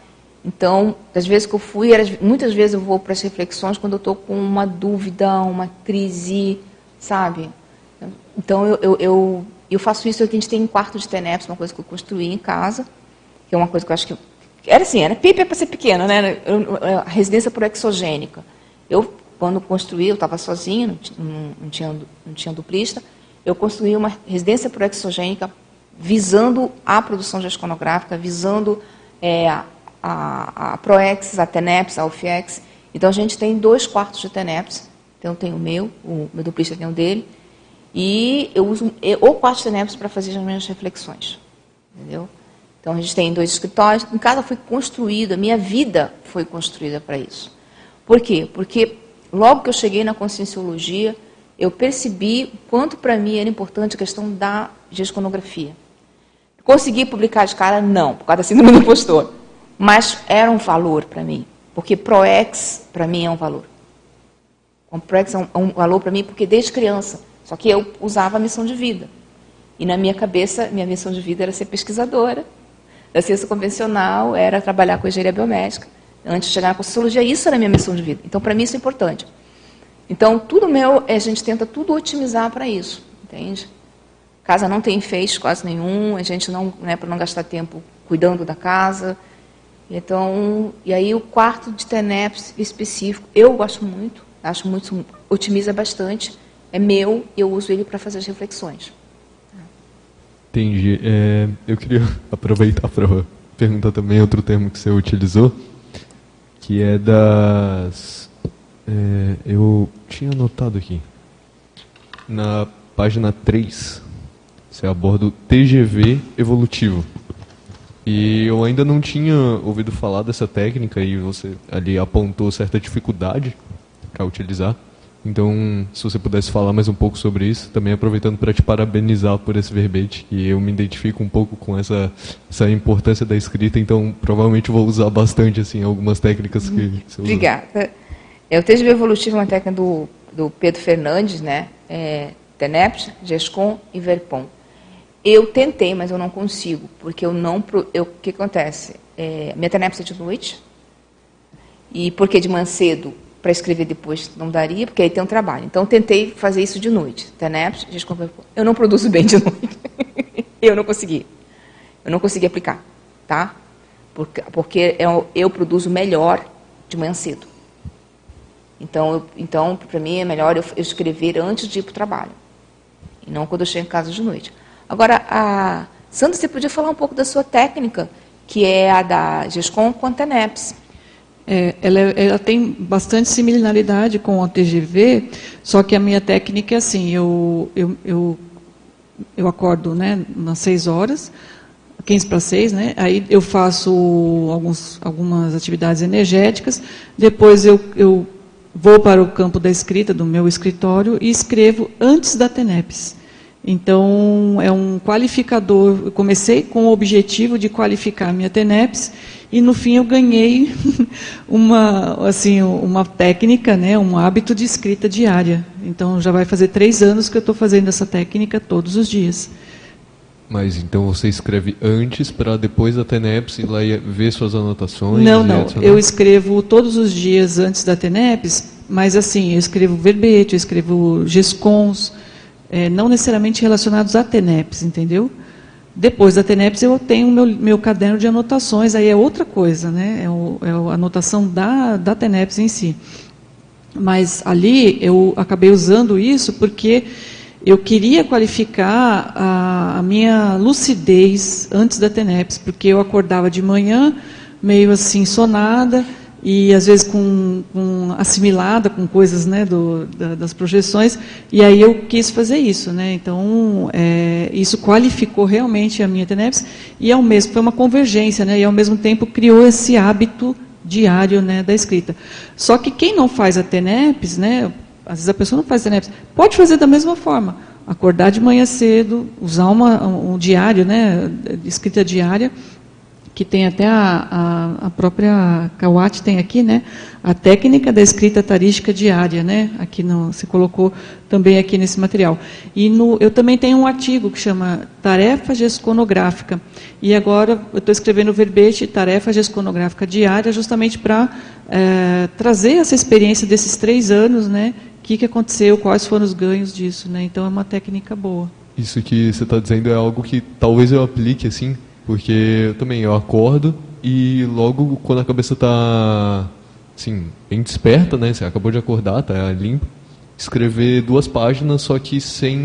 Então, das vezes que eu fui, muitas vezes eu vou para as reflexões quando eu estou com uma dúvida, uma crise, sabe? Então, eu, eu, eu, eu faço isso, a gente tem um quarto de TENEPS, uma coisa que eu construí em casa, que é uma coisa que eu acho que... Era assim, era pipa para ser pequena, né? a residência por exogênica. Eu, quando construí, eu estava sozinha, não, não, tinha, não tinha duplista, eu construí uma residência por exogênica visando a produção gesconográfica, visando é, a, a, a Proex, a TENEPS, a UFIEX. Então, a gente tem dois quartos de TENEPS. Então, tem o meu, o meu duplista tem o dele, e eu uso o quarto Tenebros para fazer as minhas reflexões. Entendeu? Então a gente tem dois escritórios. Em casa foi construído, a minha vida foi construída para isso. Por quê? Porque logo que eu cheguei na conscienciologia, eu percebi o quanto para mim era importante a questão da gesconografia. Consegui publicar de cara? Não, por causa da síndrome do impostor. Mas era um valor para mim, porque ProEx para mim é um valor. O ProEx é um, é um valor para mim porque desde criança só que eu usava a missão de vida. E na minha cabeça, minha missão de vida era ser pesquisadora da ciência convencional, era trabalhar com engenharia biomédica. Antes de chegar na sociologia, isso era a minha missão de vida. Então, para mim, isso é importante. Então, tudo meu, a gente tenta tudo otimizar para isso, entende? Casa não tem feixe quase nenhum, a gente não, né, para não gastar tempo cuidando da casa. Então, e aí o quarto de TENEPS específico, eu gosto muito, acho muito, otimiza bastante é meu e eu uso ele para fazer as reflexões. Entendi. É, eu queria aproveitar para perguntar também outro termo que você utilizou, que é das. É, eu tinha anotado aqui. Na página 3, você aborda o TGV evolutivo. E eu ainda não tinha ouvido falar dessa técnica e você ali apontou certa dificuldade para utilizar. Então, se você pudesse falar mais um pouco sobre isso, também aproveitando para te parabenizar por esse verbete, que eu me identifico um pouco com essa, essa importância da escrita, então provavelmente vou usar bastante assim algumas técnicas que você Obrigada. É, o TGV Evolutivo é uma técnica do, do Pedro Fernandes, né? É, TENEPT, GESCOM e VERPOM. Eu tentei, mas eu não consigo, porque eu não. O que acontece? É, é de noite, e porque de manhã cedo para escrever depois não daria, porque aí tem um trabalho. Então, tentei fazer isso de noite. TENEPS, eu não produzo bem de noite. eu não consegui. Eu não consegui aplicar, tá? Porque, porque eu, eu produzo melhor de manhã cedo. Então, então para mim, é melhor eu, eu escrever antes de ir para o trabalho. E não quando eu chego em casa de noite. Agora, a Sandra, você podia falar um pouco da sua técnica, que é a da GESCOM com a TENEPS. É, ela, é, ela, tem bastante similaridade com a TGV, só que a minha técnica é assim, eu, eu, eu, eu acordo né, nas 6 horas, 15 para 6, né, aí eu faço alguns, algumas atividades energéticas, depois eu, eu vou para o campo da escrita do meu escritório e escrevo antes da TENEPS. Então, é um qualificador. Eu comecei com o objetivo de qualificar a minha TENEPS e no fim eu ganhei uma, assim, uma técnica, né, um hábito de escrita diária. Então, já vai fazer três anos que eu estou fazendo essa técnica todos os dias. Mas então você escreve antes para depois da TENEPS ir lá e ver suas anotações? Não, não. Eu escrevo todos os dias antes da TENEPS, mas assim, eu escrevo verbete, eu escrevo gescons, é, não necessariamente relacionados à TENEPS, entendeu? Depois da TENEPS eu tenho meu, meu caderno de anotações, aí é outra coisa, né? É, o, é a anotação da, da TENEPS em si. Mas ali eu acabei usando isso porque eu queria qualificar a, a minha lucidez antes da TENEPS, porque eu acordava de manhã meio assim sonada, e às vezes com, com assimilada com coisas né, do, da, das projeções, e aí eu quis fazer isso. Né? Então, é, isso qualificou realmente a minha TENEPS, e ao mesmo foi uma convergência, né? e ao mesmo tempo criou esse hábito diário né, da escrita. Só que quem não faz a TENEPS, né, às vezes a pessoa não faz a TENEPS, pode fazer da mesma forma. Acordar de manhã cedo, usar uma, um diário, né, escrita diária, que tem até a, a, a própria Kawati tem aqui, né? A técnica da escrita tarística diária, né? Aqui no, se colocou também aqui nesse material. E no, eu também tenho um artigo que chama Tarefa Gesconográfica. E agora eu estou escrevendo o verbete Tarefa Gesconográfica Diária, justamente para é, trazer essa experiência desses três anos, né? O que, que aconteceu, quais foram os ganhos disso, né? Então é uma técnica boa. Isso que você está dizendo é algo que talvez eu aplique assim porque eu também eu acordo e logo quando a cabeça está assim, bem desperta, né? Você acabou de acordar, tá limpo. Escrever duas páginas, só que sem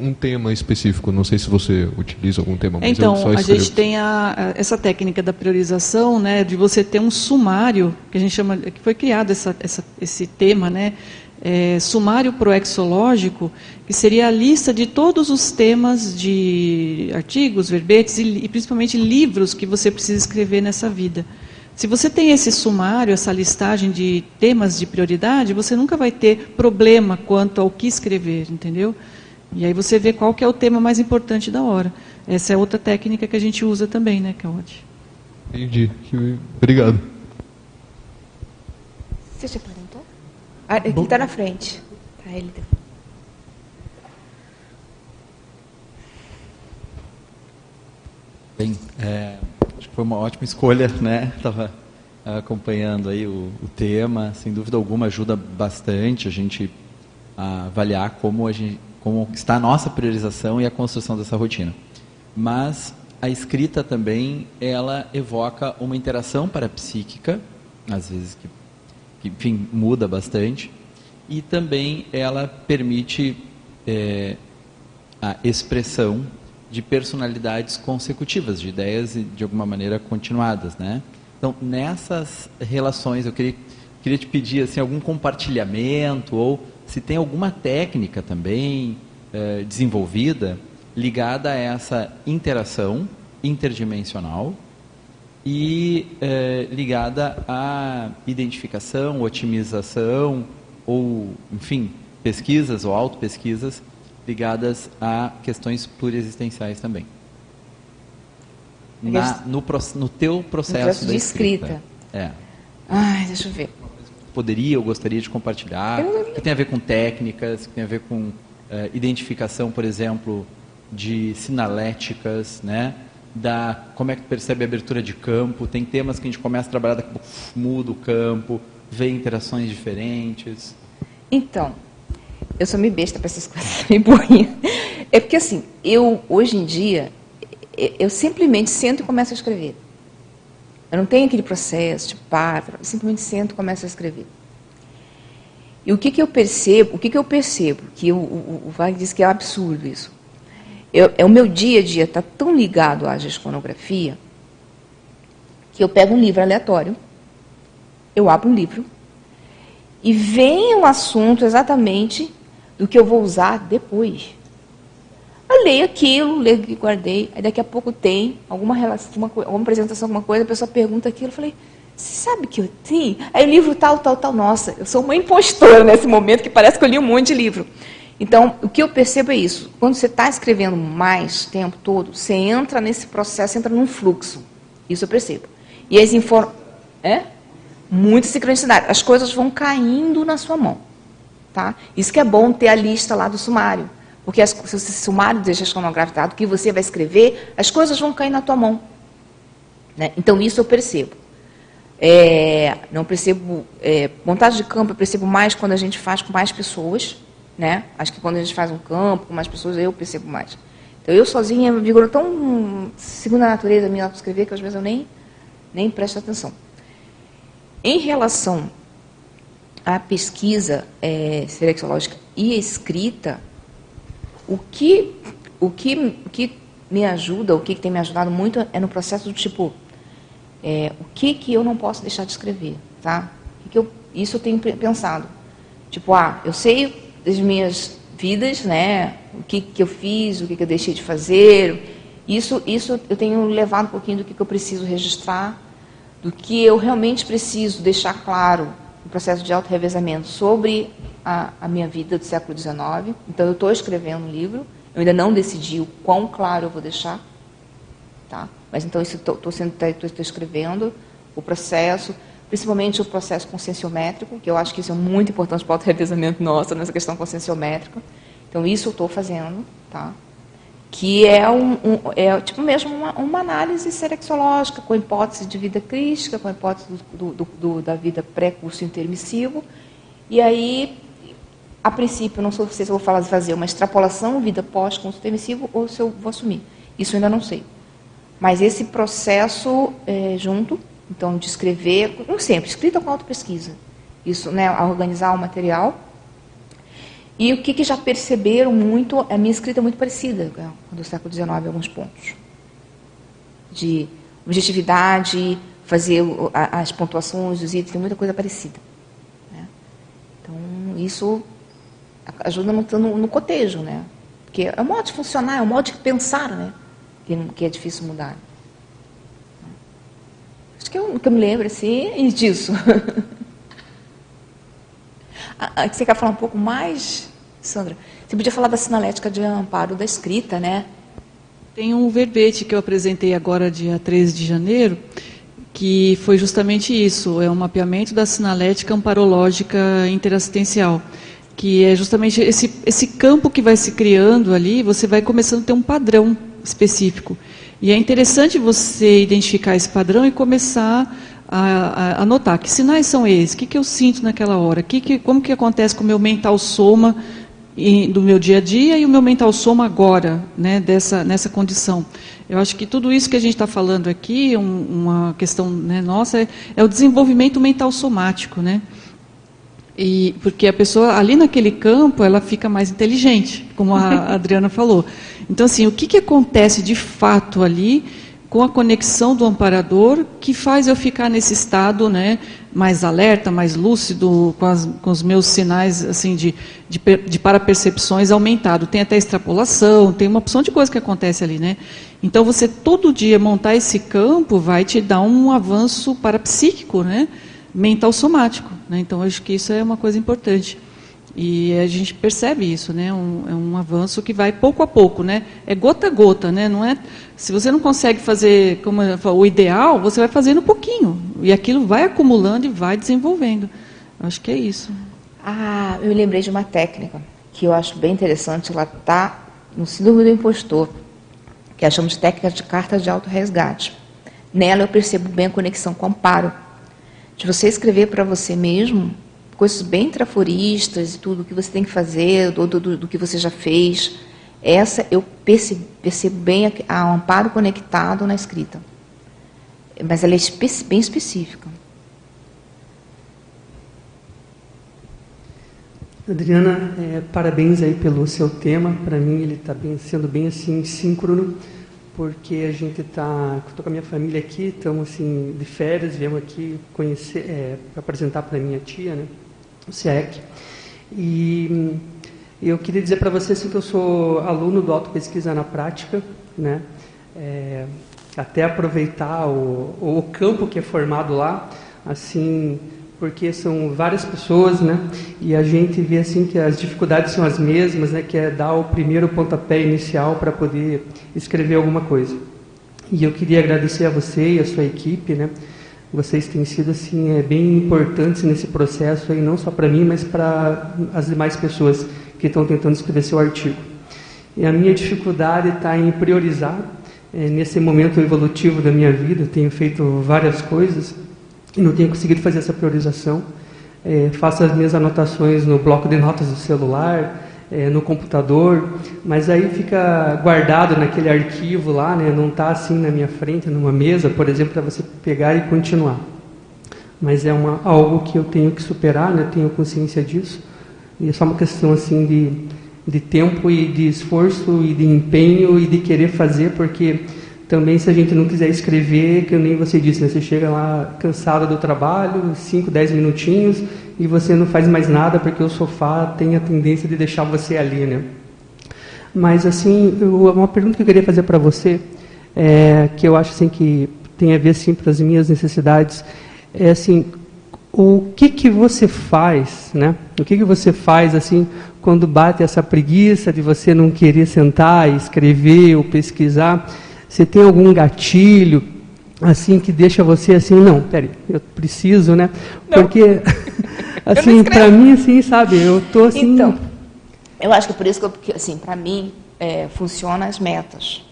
um tema específico. Não sei se você utiliza algum tema. Mas então, a gente tem a, essa técnica da priorização, né, de você ter um sumário que a gente chama, que foi criado essa, essa, esse tema, né, é, sumário proexológico, que seria a lista de todos os temas de artigos, verbetes e, e, principalmente livros que você precisa escrever nessa vida. Se você tem esse sumário, essa listagem de temas de prioridade, você nunca vai ter problema quanto ao que escrever, entendeu? E aí você vê qual que é o tema mais importante da hora. Essa é outra técnica que a gente usa também, né, Claude? Entendi. Obrigado. Já ah, aqui está na frente. Tá, ele Bem, é, acho que foi uma ótima escolha, né? Estava acompanhando aí o, o, tema, sem dúvida alguma ajuda bastante a gente a avaliar como, a gente, como está a nossa priorização e a construção dessa rotina. Mas a escrita também, ela evoca uma interação parapsíquica, às vezes que que enfim, muda bastante. E também ela permite é, a expressão de personalidades consecutivas, de ideias de alguma maneira continuadas, né? Então, nessas relações, eu queria, queria te pedir assim, algum compartilhamento ou se tem alguma técnica também é, desenvolvida ligada a essa interação interdimensional e é, ligada à identificação, otimização ou, enfim, pesquisas ou autopesquisas ligadas a questões pluriexistenciais também. Na, no, no teu processo, de escrita. escrita. É. Ai, deixa eu ver. Poderia ou gostaria de compartilhar, que tem a ver com técnicas, que tem a ver com uh, identificação, por exemplo, de sinaléticas, né? Da, como é que percebe a abertura de campo, tem temas que a gente começa a trabalhar, daqui a pouco muda o campo, vê interações diferentes. Então, eu sou meio besta para essas coisas, meio burrinha. É porque assim, eu hoje em dia, eu simplesmente sento e começo a escrever. Eu não tenho aquele processo de pá, eu simplesmente sento e começo a escrever. E o que, que eu percebo? O que, que eu percebo? Que o, o, Wagner disse que é absurdo isso. Eu, é o meu dia a dia está tão ligado à gesconografia que eu pego um livro aleatório, eu abro um livro e vem o assunto exatamente do que eu vou usar depois. Eu leio aquilo, leio e guardei. Aí daqui a pouco tem alguma relação, uma, alguma apresentação, alguma coisa, a pessoa pergunta aquilo. Eu falei, você sabe que eu tenho? Aí o livro tal, tal, tal. Nossa, eu sou uma impostora nesse momento, que parece que eu li um monte de livro. Então, o que eu percebo é isso. Quando você está escrevendo mais tempo todo, você entra nesse processo, entra num fluxo. Isso eu percebo. E as informações. É? Muita sincronicidade. As coisas vão caindo na sua mão. Tá? Isso que é bom ter a lista lá do sumário. Porque as, se o sumário de gestão do que você vai escrever, as coisas vão cair na tua mão. Né? Então, isso eu percebo. É, não percebo. É, montagem de campo eu percebo mais quando a gente faz com mais pessoas. Né? Acho que quando a gente faz um campo com mais pessoas, eu percebo mais. Então, eu sozinha me vigoro tão segundo a natureza para escrever que às vezes eu nem, nem presto atenção. Em relação à pesquisa é, selexiológica e escrita, o que, o que, o que me ajuda, o que tem me ajudado muito é no processo do tipo, é, o que, que eu não posso deixar de escrever, tá? Que que eu, isso eu tenho pensado. Tipo, ah, eu sei das minhas vidas, né? O que, que eu fiz, o que, que eu deixei de fazer. Isso, isso eu tenho levado um pouquinho do que, que eu preciso registrar, do que eu realmente preciso deixar claro no processo de auto-revezamento sobre a, a minha vida do século XIX. Então, eu estou escrevendo um livro. Eu ainda não decidi o quão claro eu vou deixar. Tá? Mas, então, estou escrevendo. O processo, principalmente o processo conscienciométrico, que eu acho que isso é muito importante para o auto-revezamento nosso, nessa questão conscienciométrica. Então, isso eu estou fazendo. Tá? que é, um, um, é tipo mesmo uma, uma, análise serexológica com hipótese de vida crística, com hipótese do, do, do, da vida pré-curso intermissivo. E aí a princípio, não sei se vou falar, fazer uma extrapolação, vida pós-consulto intermissivo, ou se eu vou assumir. Isso eu ainda não sei. Mas esse processo é, junto, então, de escrever, como sempre, escrita com auto-pesquisa. Isso, né, organizar o material. E o que, que já perceberam muito, a minha escrita é muito parecida com do século XIX, em alguns pontos. De objetividade, fazer as pontuações, os itens, tem muita coisa parecida. Né? Então, isso ajuda no, no, no cotejo, né? Porque é um modo de funcionar, é um modo de pensar, né? Que, que é difícil mudar. Que eu, que eu me lembro assim disso. Ah, ah, você quer falar um pouco mais, Sandra? Você podia falar da sinalética de amparo da escrita, né? Tem um verbete que eu apresentei agora, dia 13 de janeiro, que foi justamente isso, é um mapeamento da sinalética amparológica interassistencial que é justamente esse, esse campo que vai se criando ali, você vai começando a ter um padrão específico. E é interessante você identificar esse padrão e começar a, notar que sinais são esses, o que, que eu sinto naquela hora, que que, como que acontece com o meu mental soma do meu dia a dia e o meu mental soma agora, né, dessa, nessa condição. Eu acho que tudo isso que a gente está falando aqui, um, uma questão né, nossa, é, é o desenvolvimento mental somático, né? E, porque a pessoa ali naquele campo ela fica mais inteligente, como a Adriana falou. Então assim, o que, que acontece de fato ali com a conexão do amparador que faz eu ficar nesse estado, né, mais alerta, mais lúcido, com, as, com os meus sinais assim de, de, de parapercepções aumentado. Tem até extrapolação, tem uma opção de coisa que acontece ali, né? Então você todo dia montar esse campo vai te dar um avanço parapsíquico, né? Mental somático. Né? Então, acho que isso é uma coisa importante. E a gente percebe isso, né? Um, é um avanço que vai pouco a pouco, né? É gota a gota, né? Não é. Se você não consegue fazer como o ideal, você vai fazendo um pouquinho e aquilo vai acumulando e vai desenvolvendo. Acho que é isso. Ah, eu lembrei de uma técnica que eu acho bem interessante. Ela está no síndrome do impostor, que a chamamos de técnica de carta de auto-resgate. Nela eu percebo bem a conexão com o amparo. De você escrever para você mesmo coisas bem traforistas e tudo o que você tem que fazer, do, do, do que você já fez. Essa eu percebo, percebo bem a, a amparo conectado na escrita. Mas ela é bem específica. Adriana, é, parabéns aí pelo seu tema. Para mim ele está sendo bem assim síncrono, porque a gente está, estou com a minha família aqui, estamos assim de férias, viemos aqui conhecer, é, apresentar para minha tia, né? o SEC. E eu queria dizer para vocês que eu sou aluno do Auto Pesquisa na Prática, né? É, até aproveitar o, o campo que é formado lá, assim, porque são várias pessoas, né? E a gente vê assim que as dificuldades são as mesmas, né? Que é dar o primeiro pontapé inicial para poder escrever alguma coisa. E eu queria agradecer a você e a sua equipe, né? vocês têm sido assim é, bem importantes nesse processo aí não só para mim mas para as demais pessoas que estão tentando escrever seu artigo e a minha dificuldade está em priorizar é, nesse momento evolutivo da minha vida tenho feito várias coisas e não tenho conseguido fazer essa priorização é, faço as minhas anotações no bloco de notas do celular é, no computador, mas aí fica guardado naquele arquivo lá, né? não está assim na minha frente, numa mesa, por exemplo, para você pegar e continuar. Mas é uma, algo que eu tenho que superar, né? tenho consciência disso, e é só uma questão assim de, de tempo e de esforço e de empenho e de querer fazer, porque também se a gente não quiser escrever, que nem você disse, né? você chega lá cansado do trabalho, 5, 10 minutinhos, e você não faz mais nada porque o sofá tem a tendência de deixar você ali, né? Mas assim, eu, uma pergunta que eu queria fazer para você, é, que eu acho assim que tem a ver assim para as minhas necessidades, é assim, o que que você faz, né? O que que você faz assim quando bate essa preguiça de você não querer sentar escrever ou pesquisar? Você tem algum gatilho assim que deixa você assim, não, peraí, eu preciso, né? Não. Porque assim, para mim assim, sabe, eu tô assim. Então, eu acho que por isso que, eu, assim, para mim é, funciona as metas.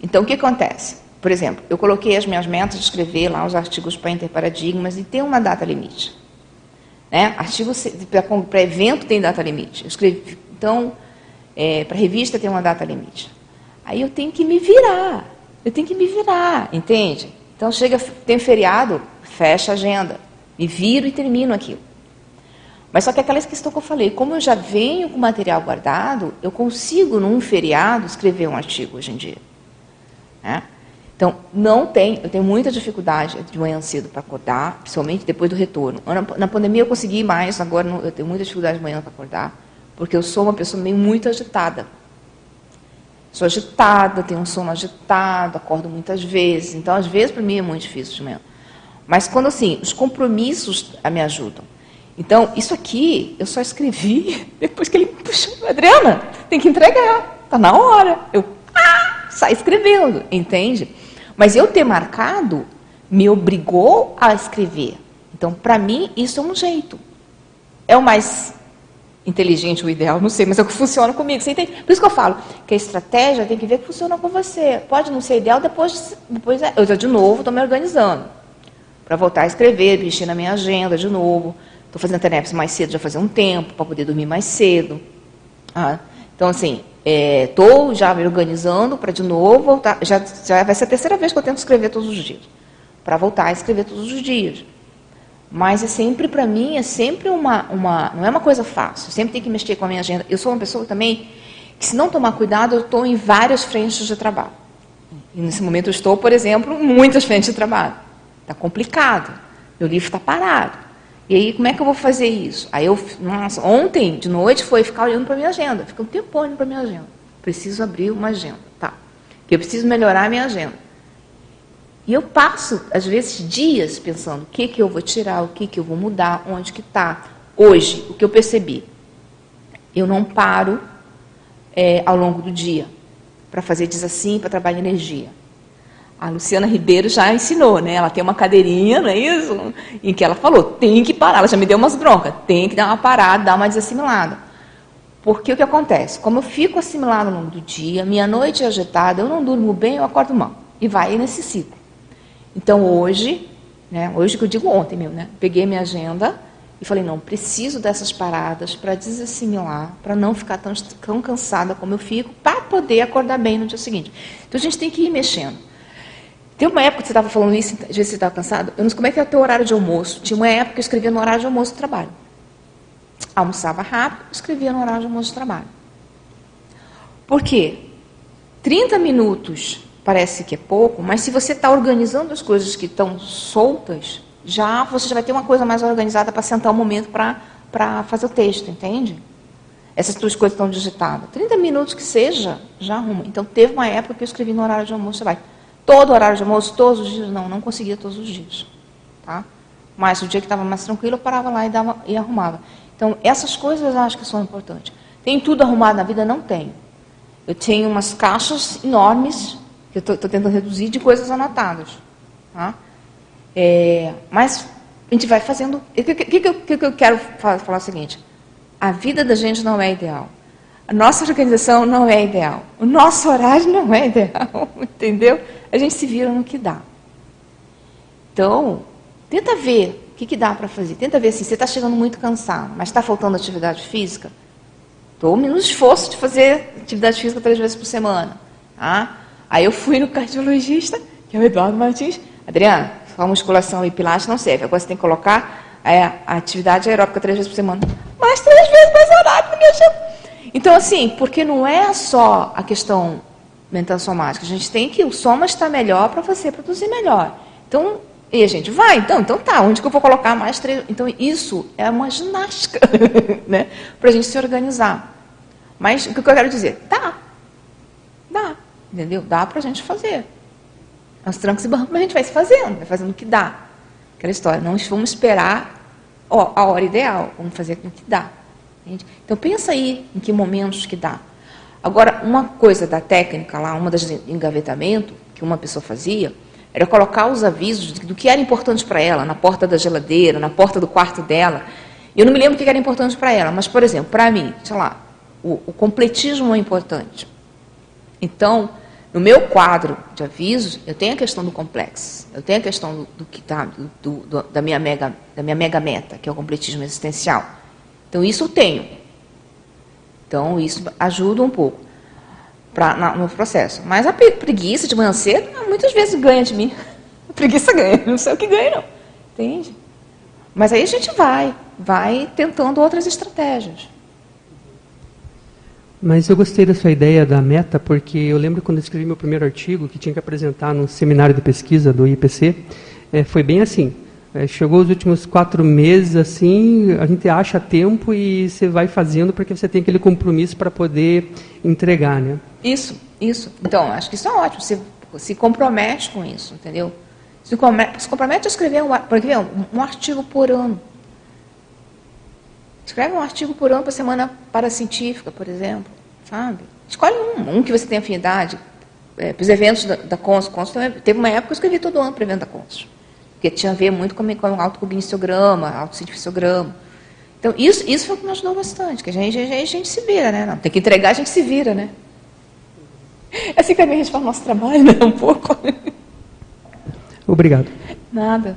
Então, o que acontece? Por exemplo, eu coloquei as minhas metas de escrever lá os artigos para interparadigmas e tem uma data limite. Né? Artigo para evento tem data limite. Eu escrevi, então, é, para revista tem uma data limite. Aí eu tenho que me virar. Eu tenho que me virar, entende? Então chega, tem feriado, fecha a agenda. Me viro e termino aquilo. Mas só que aquela questão que eu falei, como eu já venho com material guardado, eu consigo, num feriado, escrever um artigo hoje em dia. Né? Então, não tem, eu tenho muita dificuldade de manhã cedo para acordar, principalmente depois do retorno. Na pandemia eu consegui mais, agora eu tenho muita dificuldade de manhã para acordar, porque eu sou uma pessoa meio muito agitada. Sou agitada, tenho um sono agitado, acordo muitas vezes. Então, às vezes, para mim é muito difícil de manhã. Mas quando, assim, os compromissos me ajudam. Então, isso aqui eu só escrevi depois que ele me puxou. Adriana, tem que entregar. Está na hora. Eu ah, saí escrevendo, entende? Mas eu ter marcado me obrigou a escrever. Então, para mim, isso é um jeito. É o mais inteligente o ideal, não sei, mas é o que funciona comigo. Você entende? Por isso que eu falo que a estratégia tem que ver que funciona com você. Pode não ser ideal, depois, depois é, eu já de novo estou me organizando para voltar a escrever, mexer na minha agenda de novo. Estou fazendo TENEPS mais cedo, já fazia um tempo, para poder dormir mais cedo. Ah, então, assim, estou é, já me organizando para de novo voltar. Já, já vai ser a terceira vez que eu tento escrever todos os dias. Para voltar a escrever todos os dias. Mas é sempre, para mim, é sempre uma, uma. Não é uma coisa fácil. Sempre tem que mexer com a minha agenda. Eu sou uma pessoa também que, se não tomar cuidado, eu estou em várias frentes de trabalho. E nesse momento eu estou, por exemplo, em muitas frentes de trabalho. Está complicado. Meu livro está parado. E aí, como é que eu vou fazer isso? Aí eu, nossa, ontem de noite foi ficar olhando para minha agenda. Fiquei um tempo olhando para minha agenda. Preciso abrir uma agenda, tá? Que eu preciso melhorar a minha agenda. E eu passo, às vezes, dias pensando o que, que eu vou tirar, o que, que eu vou mudar, onde que está. Hoje, o que eu percebi. eu não paro é, ao longo do dia para fazer diz assim, para trabalhar energia. A Luciana Ribeiro já ensinou, né? Ela tem uma cadeirinha, não é isso? Em que ela falou, tem que parar. Ela já me deu umas broncas, tem que dar uma parada, dar uma desassimilada. Porque o que acontece? Como eu fico assimilado ao longo do dia, minha noite é agitada, eu não durmo bem, eu acordo mal. E vai nesse ciclo. Então hoje, né, hoje que eu digo ontem mesmo, né, peguei minha agenda e falei, não, preciso dessas paradas para desassimilar, para não ficar tão, tão cansada como eu fico, para poder acordar bem no dia seguinte. Então a gente tem que ir mexendo. Tem uma época que você estava falando isso, às vezes você estava cansado. Eu não sei como é que é o teu horário de almoço. Tinha uma época que eu escrevia no horário de almoço do trabalho. Almoçava rápido, escrevia no horário de almoço do trabalho. Por quê? 30 minutos parece que é pouco, mas se você está organizando as coisas que estão soltas, já você já vai ter uma coisa mais organizada para sentar o um momento para fazer o texto, entende? Essas duas coisas estão digitadas. 30 minutos que seja, já arruma. Então, teve uma época que eu escrevi no horário de almoço, vai. Todo horário de almoço, todos os dias, não, não conseguia todos os dias. Tá? Mas o dia que estava mais tranquilo, eu parava lá e, dava, e arrumava. Então, essas coisas eu acho que são importantes. Tem tudo arrumado na vida? Não tenho. Eu tenho umas caixas enormes eu estou tentando reduzir de coisas anotadas. Tá? É, mas a gente vai fazendo. O que, que, que, que, eu quero falar, falar é o seguinte: a vida da gente não é ideal. A nossa organização não é ideal. O nosso horário não é ideal. Entendeu? A gente se vira no que dá. Então, tenta ver o que, que dá para fazer. Tenta ver assim, você está chegando muito cansado, mas está faltando atividade física? Estou no esforço de fazer atividade física três vezes por semana. Tá? Aí eu fui no cardiologista, que é o Eduardo Martins. Adriana, só musculação e pilates não serve. Agora você tem que colocar é, a atividade aeróbica três vezes por semana. Mais três vezes mais horário, minha gente. Então, assim, porque não é só a questão mental somática. A gente tem que o soma está melhor para você produzir melhor. Então, e a gente vai, então, então tá, onde que eu vou colocar mais três? Então, isso é uma ginástica, né? Para a gente se organizar. Mas o que eu quero dizer? Dá. Dá. Entendeu? Dá para a gente fazer. Aos trancos e barrancos, mas a gente vai se fazendo, vai fazendo o que dá. Aquela história, não vamos esperar ó, a hora ideal, vamos fazer com o que dá. Entende? Então pensa aí em que momentos que dá. Agora, uma coisa da técnica lá, uma das engavetamento que uma pessoa fazia, era colocar os avisos do que era importante para ela, na porta da geladeira, na porta do quarto dela. Eu não me lembro o que era importante para ela, mas, por exemplo, para mim, sei lá, o, o completismo é importante. Então, no meu quadro de avisos, eu tenho a questão do complexo, eu tenho a questão do, do que tá, do, do, da, minha mega, da minha mega meta, que é o completismo existencial. Então, isso eu tenho. Então, isso ajuda um pouco pra, na, no processo. Mas a preguiça de manhã cedo, muitas vezes ganha de mim. A preguiça ganha, não sei o que ganha, não. Entende? Mas aí a gente vai, vai tentando outras estratégias. Mas eu gostei da sua ideia da meta, porque eu lembro quando eu escrevi meu primeiro artigo, que tinha que apresentar num seminário de pesquisa do IPC, é, foi bem assim. É, chegou os últimos quatro meses, assim, a gente acha tempo e você vai fazendo porque você tem aquele compromisso para poder entregar, né? Isso, isso. Então, acho que isso é ótimo. Você se compromete com isso, entendeu? Se compromete, se compromete a escrever um, um, artigo por ano. Escreve um artigo por ano para a semana paracientífica, por exemplo, sabe? Escolhe um, um que você tem afinidade. É, para os eventos da, da Consul, Consul teve uma época que eu escrevi todo ano para o evento da Consul, porque tinha a ver muito com, com autocogniciograma, autocientificograma. Então, isso, isso foi o que me ajudou bastante, que a gente, a gente, a gente se vira, né? Não, tem que entregar, a gente se vira, né? É assim que a gente faz o nosso trabalho, né? Um pouco. Obrigado. Nada.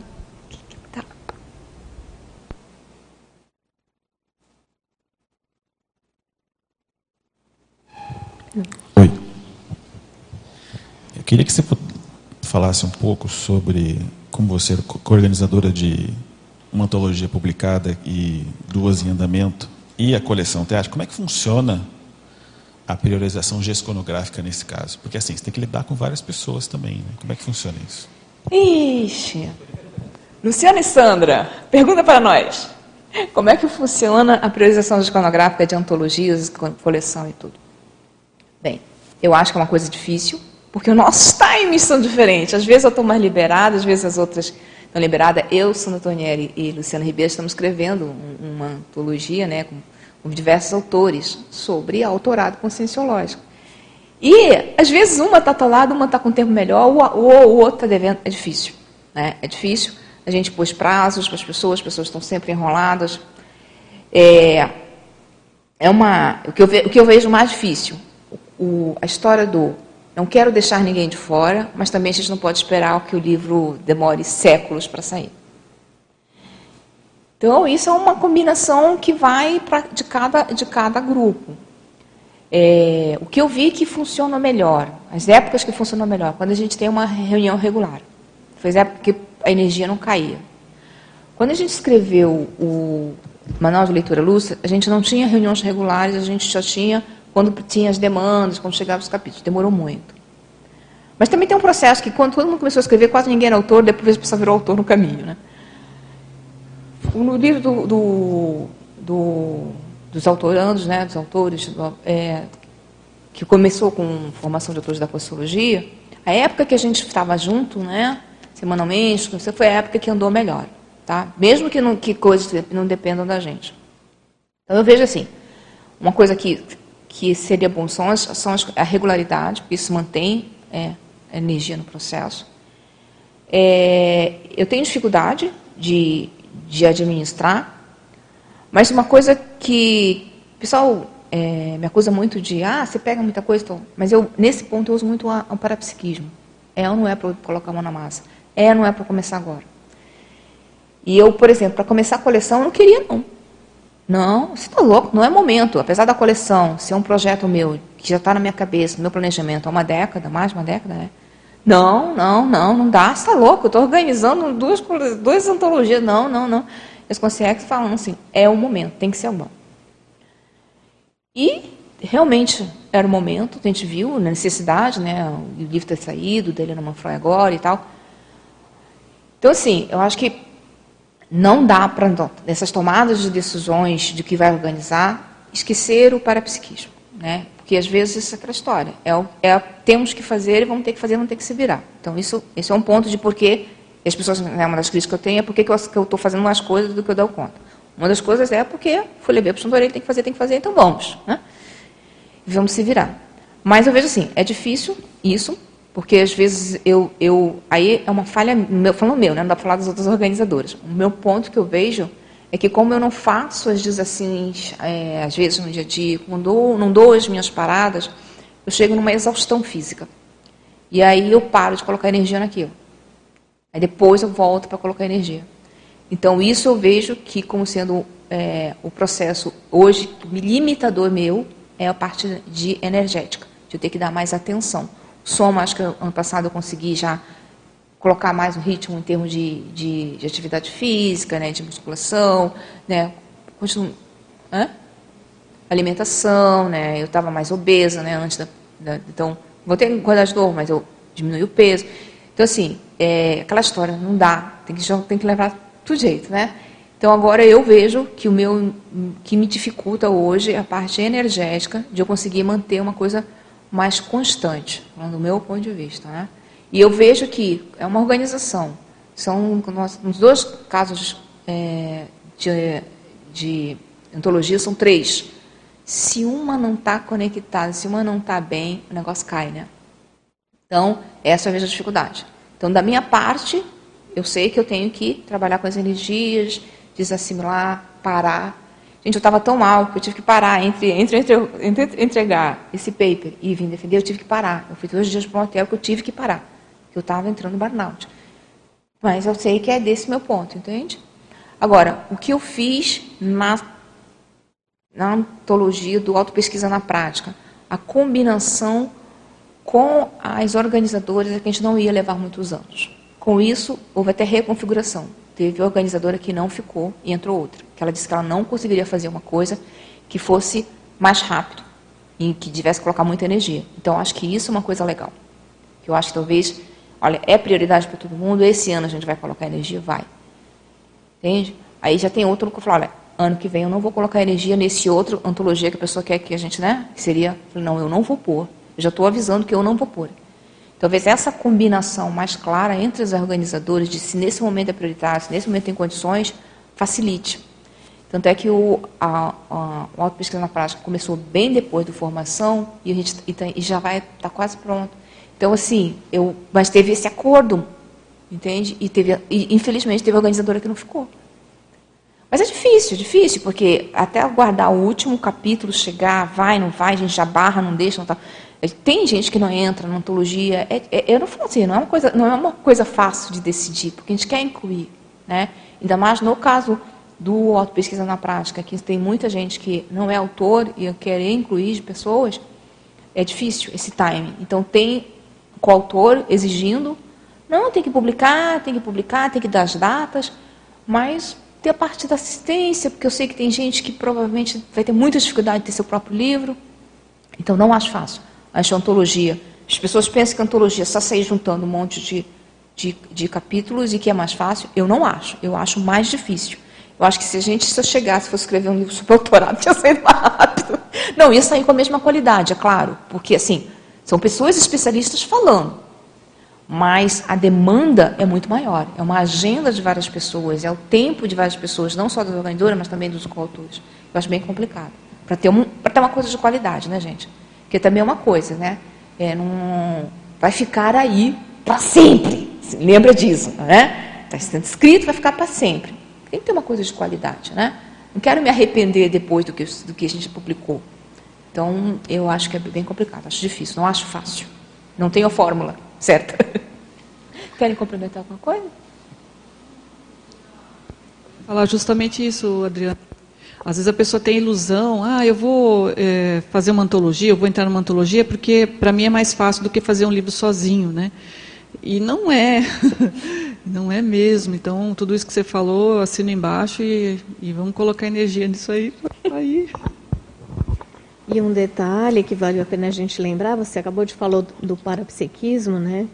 Oi. Eu queria que você falasse um pouco sobre como você é organizadora de uma antologia publicada e duas em andamento e a coleção teatro. Como é que funciona a priorização gesconográfica nesse caso? Porque assim, você tem que lidar com várias pessoas também. Né? Como é que funciona isso? Ixi. Luciana e Sandra, pergunta para nós. Como é que funciona a priorização gesconográfica de antologias, coleção e tudo? Eu acho que é uma coisa difícil, porque os nossos times são diferentes. Às vezes eu estou mais liberada, às vezes as outras estão liberadas. Eu, Sandra Tonieri e Luciana Ribeiro estamos escrevendo uma antologia, né, com com diversos autores, sobre autorado conscienciológico. E, às vezes, uma está atolada, uma está com tempo melhor, ou o outro está devendo. É difícil. Né? É difícil. A gente pôs prazos para as pessoas, as pessoas estão sempre enroladas. É, é uma, o, que eu ve, o que eu vejo mais difícil, o, a história do não quero deixar ninguém de fora, mas também a gente não pode esperar que o livro demore séculos para sair. Então, isso é uma combinação que vai pra, de, cada, de cada grupo. É, o que eu vi que funciona melhor, as épocas que funcionam melhor, quando a gente tem uma reunião regular. Foi a época que a energia não caía. Quando a gente escreveu o Manual de Leitura Lúcida, a gente não tinha reuniões regulares, a gente só tinha quando tinha as demandas, quando chegavam os capítulos. Demorou muito. Mas também tem um processo que, quando todo mundo começou a escrever, quase ninguém era autor, depois a pessoa virou autor no caminho. Né? No livro do, do, do, dos autorandos, né, dos autores, é, que começou com formação de autores da Consciologia, a época que a gente estava junto, né, semanalmente, foi a época que andou melhor. Tá? Mesmo que, não, que coisas não dependam da gente. Então eu vejo assim, uma coisa que, que seria bom são, as, são as, a regularidade, porque isso mantém é, energia no processo. É, eu tenho dificuldade de de administrar. Mas uma coisa que o pessoal é, me acusa muito de, ah, você pega muita coisa, então, mas eu nesse ponto eu uso muito o parapsiquismo. É ou não é para colocar a mão na massa? É ou não é para começar agora? E eu, por exemplo, para começar a coleção, eu não queria, não. Não, você está louco, não é momento. Apesar da coleção ser um projeto meu, que já está na minha cabeça, no meu planejamento há uma década, mais de uma década, né? Não, não, não, não dá, você está louco, eu estou organizando duas, duas antologias. Não, não, não. Eles conseguem falando assim, é o momento, tem que ser agora. E realmente era o momento, a gente viu a necessidade, né? O livro ter saído, dele no Manfroy agora e tal. Então, assim, eu acho que não dá para, nessas tomadas de decisões de que vai organizar, esquecer o parapsiquismo. Né? Porque às vezes é aquela história. É, é, temos que fazer e vamos ter que fazer, não ter que se virar. Então, isso, esse é um ponto de porquê as pessoas, né, uma das críticas que eu tenho é porque que eu estou fazendo mais coisas do que eu dou conta. Uma das coisas é porque fui levar para o orelha, tem que fazer, tem que fazer, então vamos. Né? Vamos se virar. Mas eu vejo assim, é difícil isso, porque às vezes eu, eu aí é uma falha, meu, falando meu, né? não dá para falar das outras organizadoras. O meu ponto que eu vejo é que como eu não faço as desassins, é, às vezes no dia a dia, quando não dou as minhas paradas, eu chego numa exaustão física. E aí eu paro de colocar energia naquilo. Aí depois eu volto para colocar energia. Então isso eu vejo que como sendo é, o processo hoje limitador meu é a parte de energética, de eu ter que dar mais atenção. O som, acho que ano passado eu consegui já colocar mais o ritmo em termos de, de, de atividade física, né, de musculação, né, continuo, alimentação, né, eu estava mais obesa, né, antes da, da então vou ter quantidade de novo, mas eu diminui o peso. Então assim, é, aquela história não dá, tem que tem que levar tudo jeito, né? Então agora eu vejo que o meu que me dificulta hoje é a parte energética de eu conseguir manter uma coisa mais constante, do meu ponto de vista, né? E eu vejo que é uma organização. São nos dois casos é, de, de antologia são três. Se uma não está conectada, se uma não está bem, o negócio cai, né? Então, essa é a minha dificuldade. Então, da minha parte, eu sei que eu tenho que trabalhar com as energias, desassimilar, parar. Gente, eu estava tão mal que eu tive que parar entre, entre, entre, entre, entregar esse paper e vir defender, eu tive que parar. Eu fui dois dias para um hotel que eu tive que parar que eu estava entrando em burnout. Mas eu sei que é desse meu ponto, entende? Agora, o que eu fiz na, na antologia do Auto-Pesquisa na Prática? A combinação com as organizadoras é que a gente não ia levar muitos anos. Com isso, houve até reconfiguração. Teve organizadora que não ficou e entrou outra. Que ela disse que ela não conseguiria fazer uma coisa que fosse mais rápido e que tivesse que colocar muita energia. Então, acho que isso é uma coisa legal. Eu acho que talvez Olha, é prioridade para todo mundo, esse ano a gente vai colocar energia? Vai. Entende? Aí já tem outro que fala, olha, ano que vem eu não vou colocar energia nesse outro antologia que a pessoa quer que a gente, né? Que seria, não, eu não vou pôr. Eu já estou avisando que eu não vou pôr. Talvez essa combinação mais clara entre os organizadores de se nesse momento é prioritário, se nesse momento tem condições, facilite. Tanto é que o, a, a, o auto-pesquisa na prática começou bem depois da formação e, a gente, e, tá, e já vai estar tá quase pronto. Então, assim, eu, mas teve esse acordo, entende? E, teve, e infelizmente teve organizadora que não ficou. Mas é difícil, é difícil, porque até aguardar o último capítulo chegar, vai, não vai, a gente já barra, não deixa, não tá. Tem gente que não entra na ontologia. É, é, eu não falo assim, não é, uma coisa, não é uma coisa fácil de decidir, porque a gente quer incluir. Né? Ainda mais no caso do auto-pesquisa na prática, que tem muita gente que não é autor e quer incluir pessoas, é difícil esse timing. Então, tem o autor exigindo, não, tem que publicar, tem que publicar, tem que dar as datas, mas ter a parte da assistência, porque eu sei que tem gente que provavelmente vai ter muita dificuldade de ter seu próprio livro. Então, não acho fácil. Acho antologia. As pessoas pensam que antologia é só sair juntando um monte de, de, de capítulos e que é mais fácil. Eu não acho. Eu acho mais difícil. Eu acho que se a gente se eu chegasse fosse escrever um livro sobre doutorado, tinha saído rápido. Não, ia sair com a mesma qualidade, é claro. Porque, assim, são pessoas especialistas falando mas a demanda é muito maior. É uma agenda de várias pessoas, é o tempo de várias pessoas, não só das organizadoras, mas também dos coautores. Eu acho bem complicado. Para ter, um, ter uma coisa de qualidade, né, gente? Porque também é uma coisa, né? É, não, vai ficar aí para sempre. Lembra disso, né? Está sendo escrito, vai ficar para sempre. Tem que ter uma coisa de qualidade, né? Não quero me arrepender depois do que, do que a gente publicou. Então, eu acho que é bem complicado, acho difícil, não acho fácil. Não tenho a fórmula certa. Querem complementar alguma coisa? Falar justamente isso, Adriana. Às vezes a pessoa tem ilusão, ah, eu vou é, fazer uma antologia, eu vou entrar numa antologia porque para mim é mais fácil do que fazer um livro sozinho, né? E não é, não é mesmo. Então, tudo isso que você falou, assino embaixo e, e vamos colocar energia nisso aí. aí. E um detalhe que vale a pena a gente lembrar, você acabou de falar do parapsiquismo, né?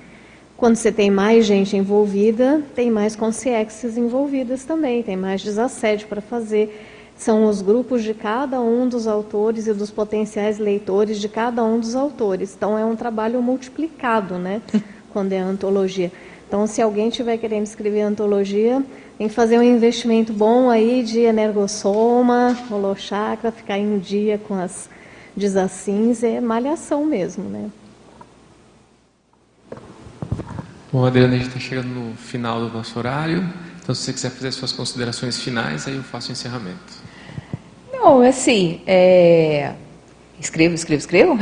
Quando você tem mais gente envolvida, tem mais consciências envolvidas também, tem mais desassédio para fazer. São os grupos de cada um dos autores e dos potenciais leitores de cada um dos autores. Então é um trabalho multiplicado, né? Quando é antologia. Então, se alguém estiver querendo escrever antologia, tem que fazer um investimento bom aí de energossoma, holochakra, ficar em dia com as desassins é malhação mesmo, né? Bom, Adriana, a gente está chegando no final do nosso horário. Então, se você quiser fazer suas considerações finais, aí eu faço o encerramento. Não, assim, é... escrevo, escrevo, escrevo.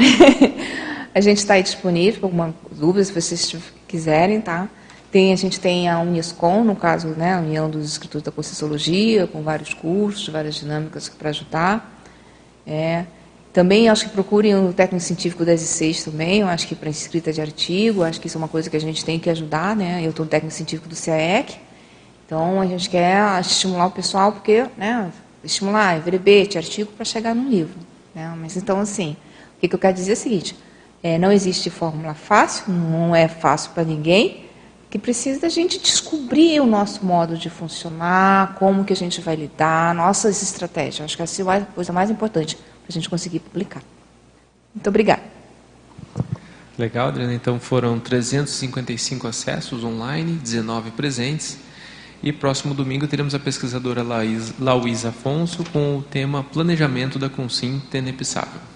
a gente está aí disponível para alguma dúvida, se vocês quiserem, tá? Tem, a gente tem a Uniscom, no caso, né, a União dos Escritores da Conscienciologia, com vários cursos, várias dinâmicas para ajudar. É, também acho que procurem o técnico científico 10 e 6 também, eu acho que para escrita de artigo, acho que isso é uma coisa que a gente tem que ajudar, né? Eu estou no técnico científico do CAEC, então a gente quer estimular o pessoal, porque, né, estimular, verbete, artigo para chegar num livro. Né? Mas então, assim, o que eu quero dizer é o seguinte, é, não existe fórmula fácil, não é fácil para ninguém, que precisa da gente descobrir o nosso modo de funcionar, como que a gente vai lidar, nossas estratégias. Acho que essa é a coisa mais importante para a gente conseguir publicar. Muito obrigada. Legal, Adriana. Então foram 355 acessos online, 19 presentes. E próximo domingo teremos a pesquisadora Laís, Afonso com o tema Planejamento da Consim. Okay?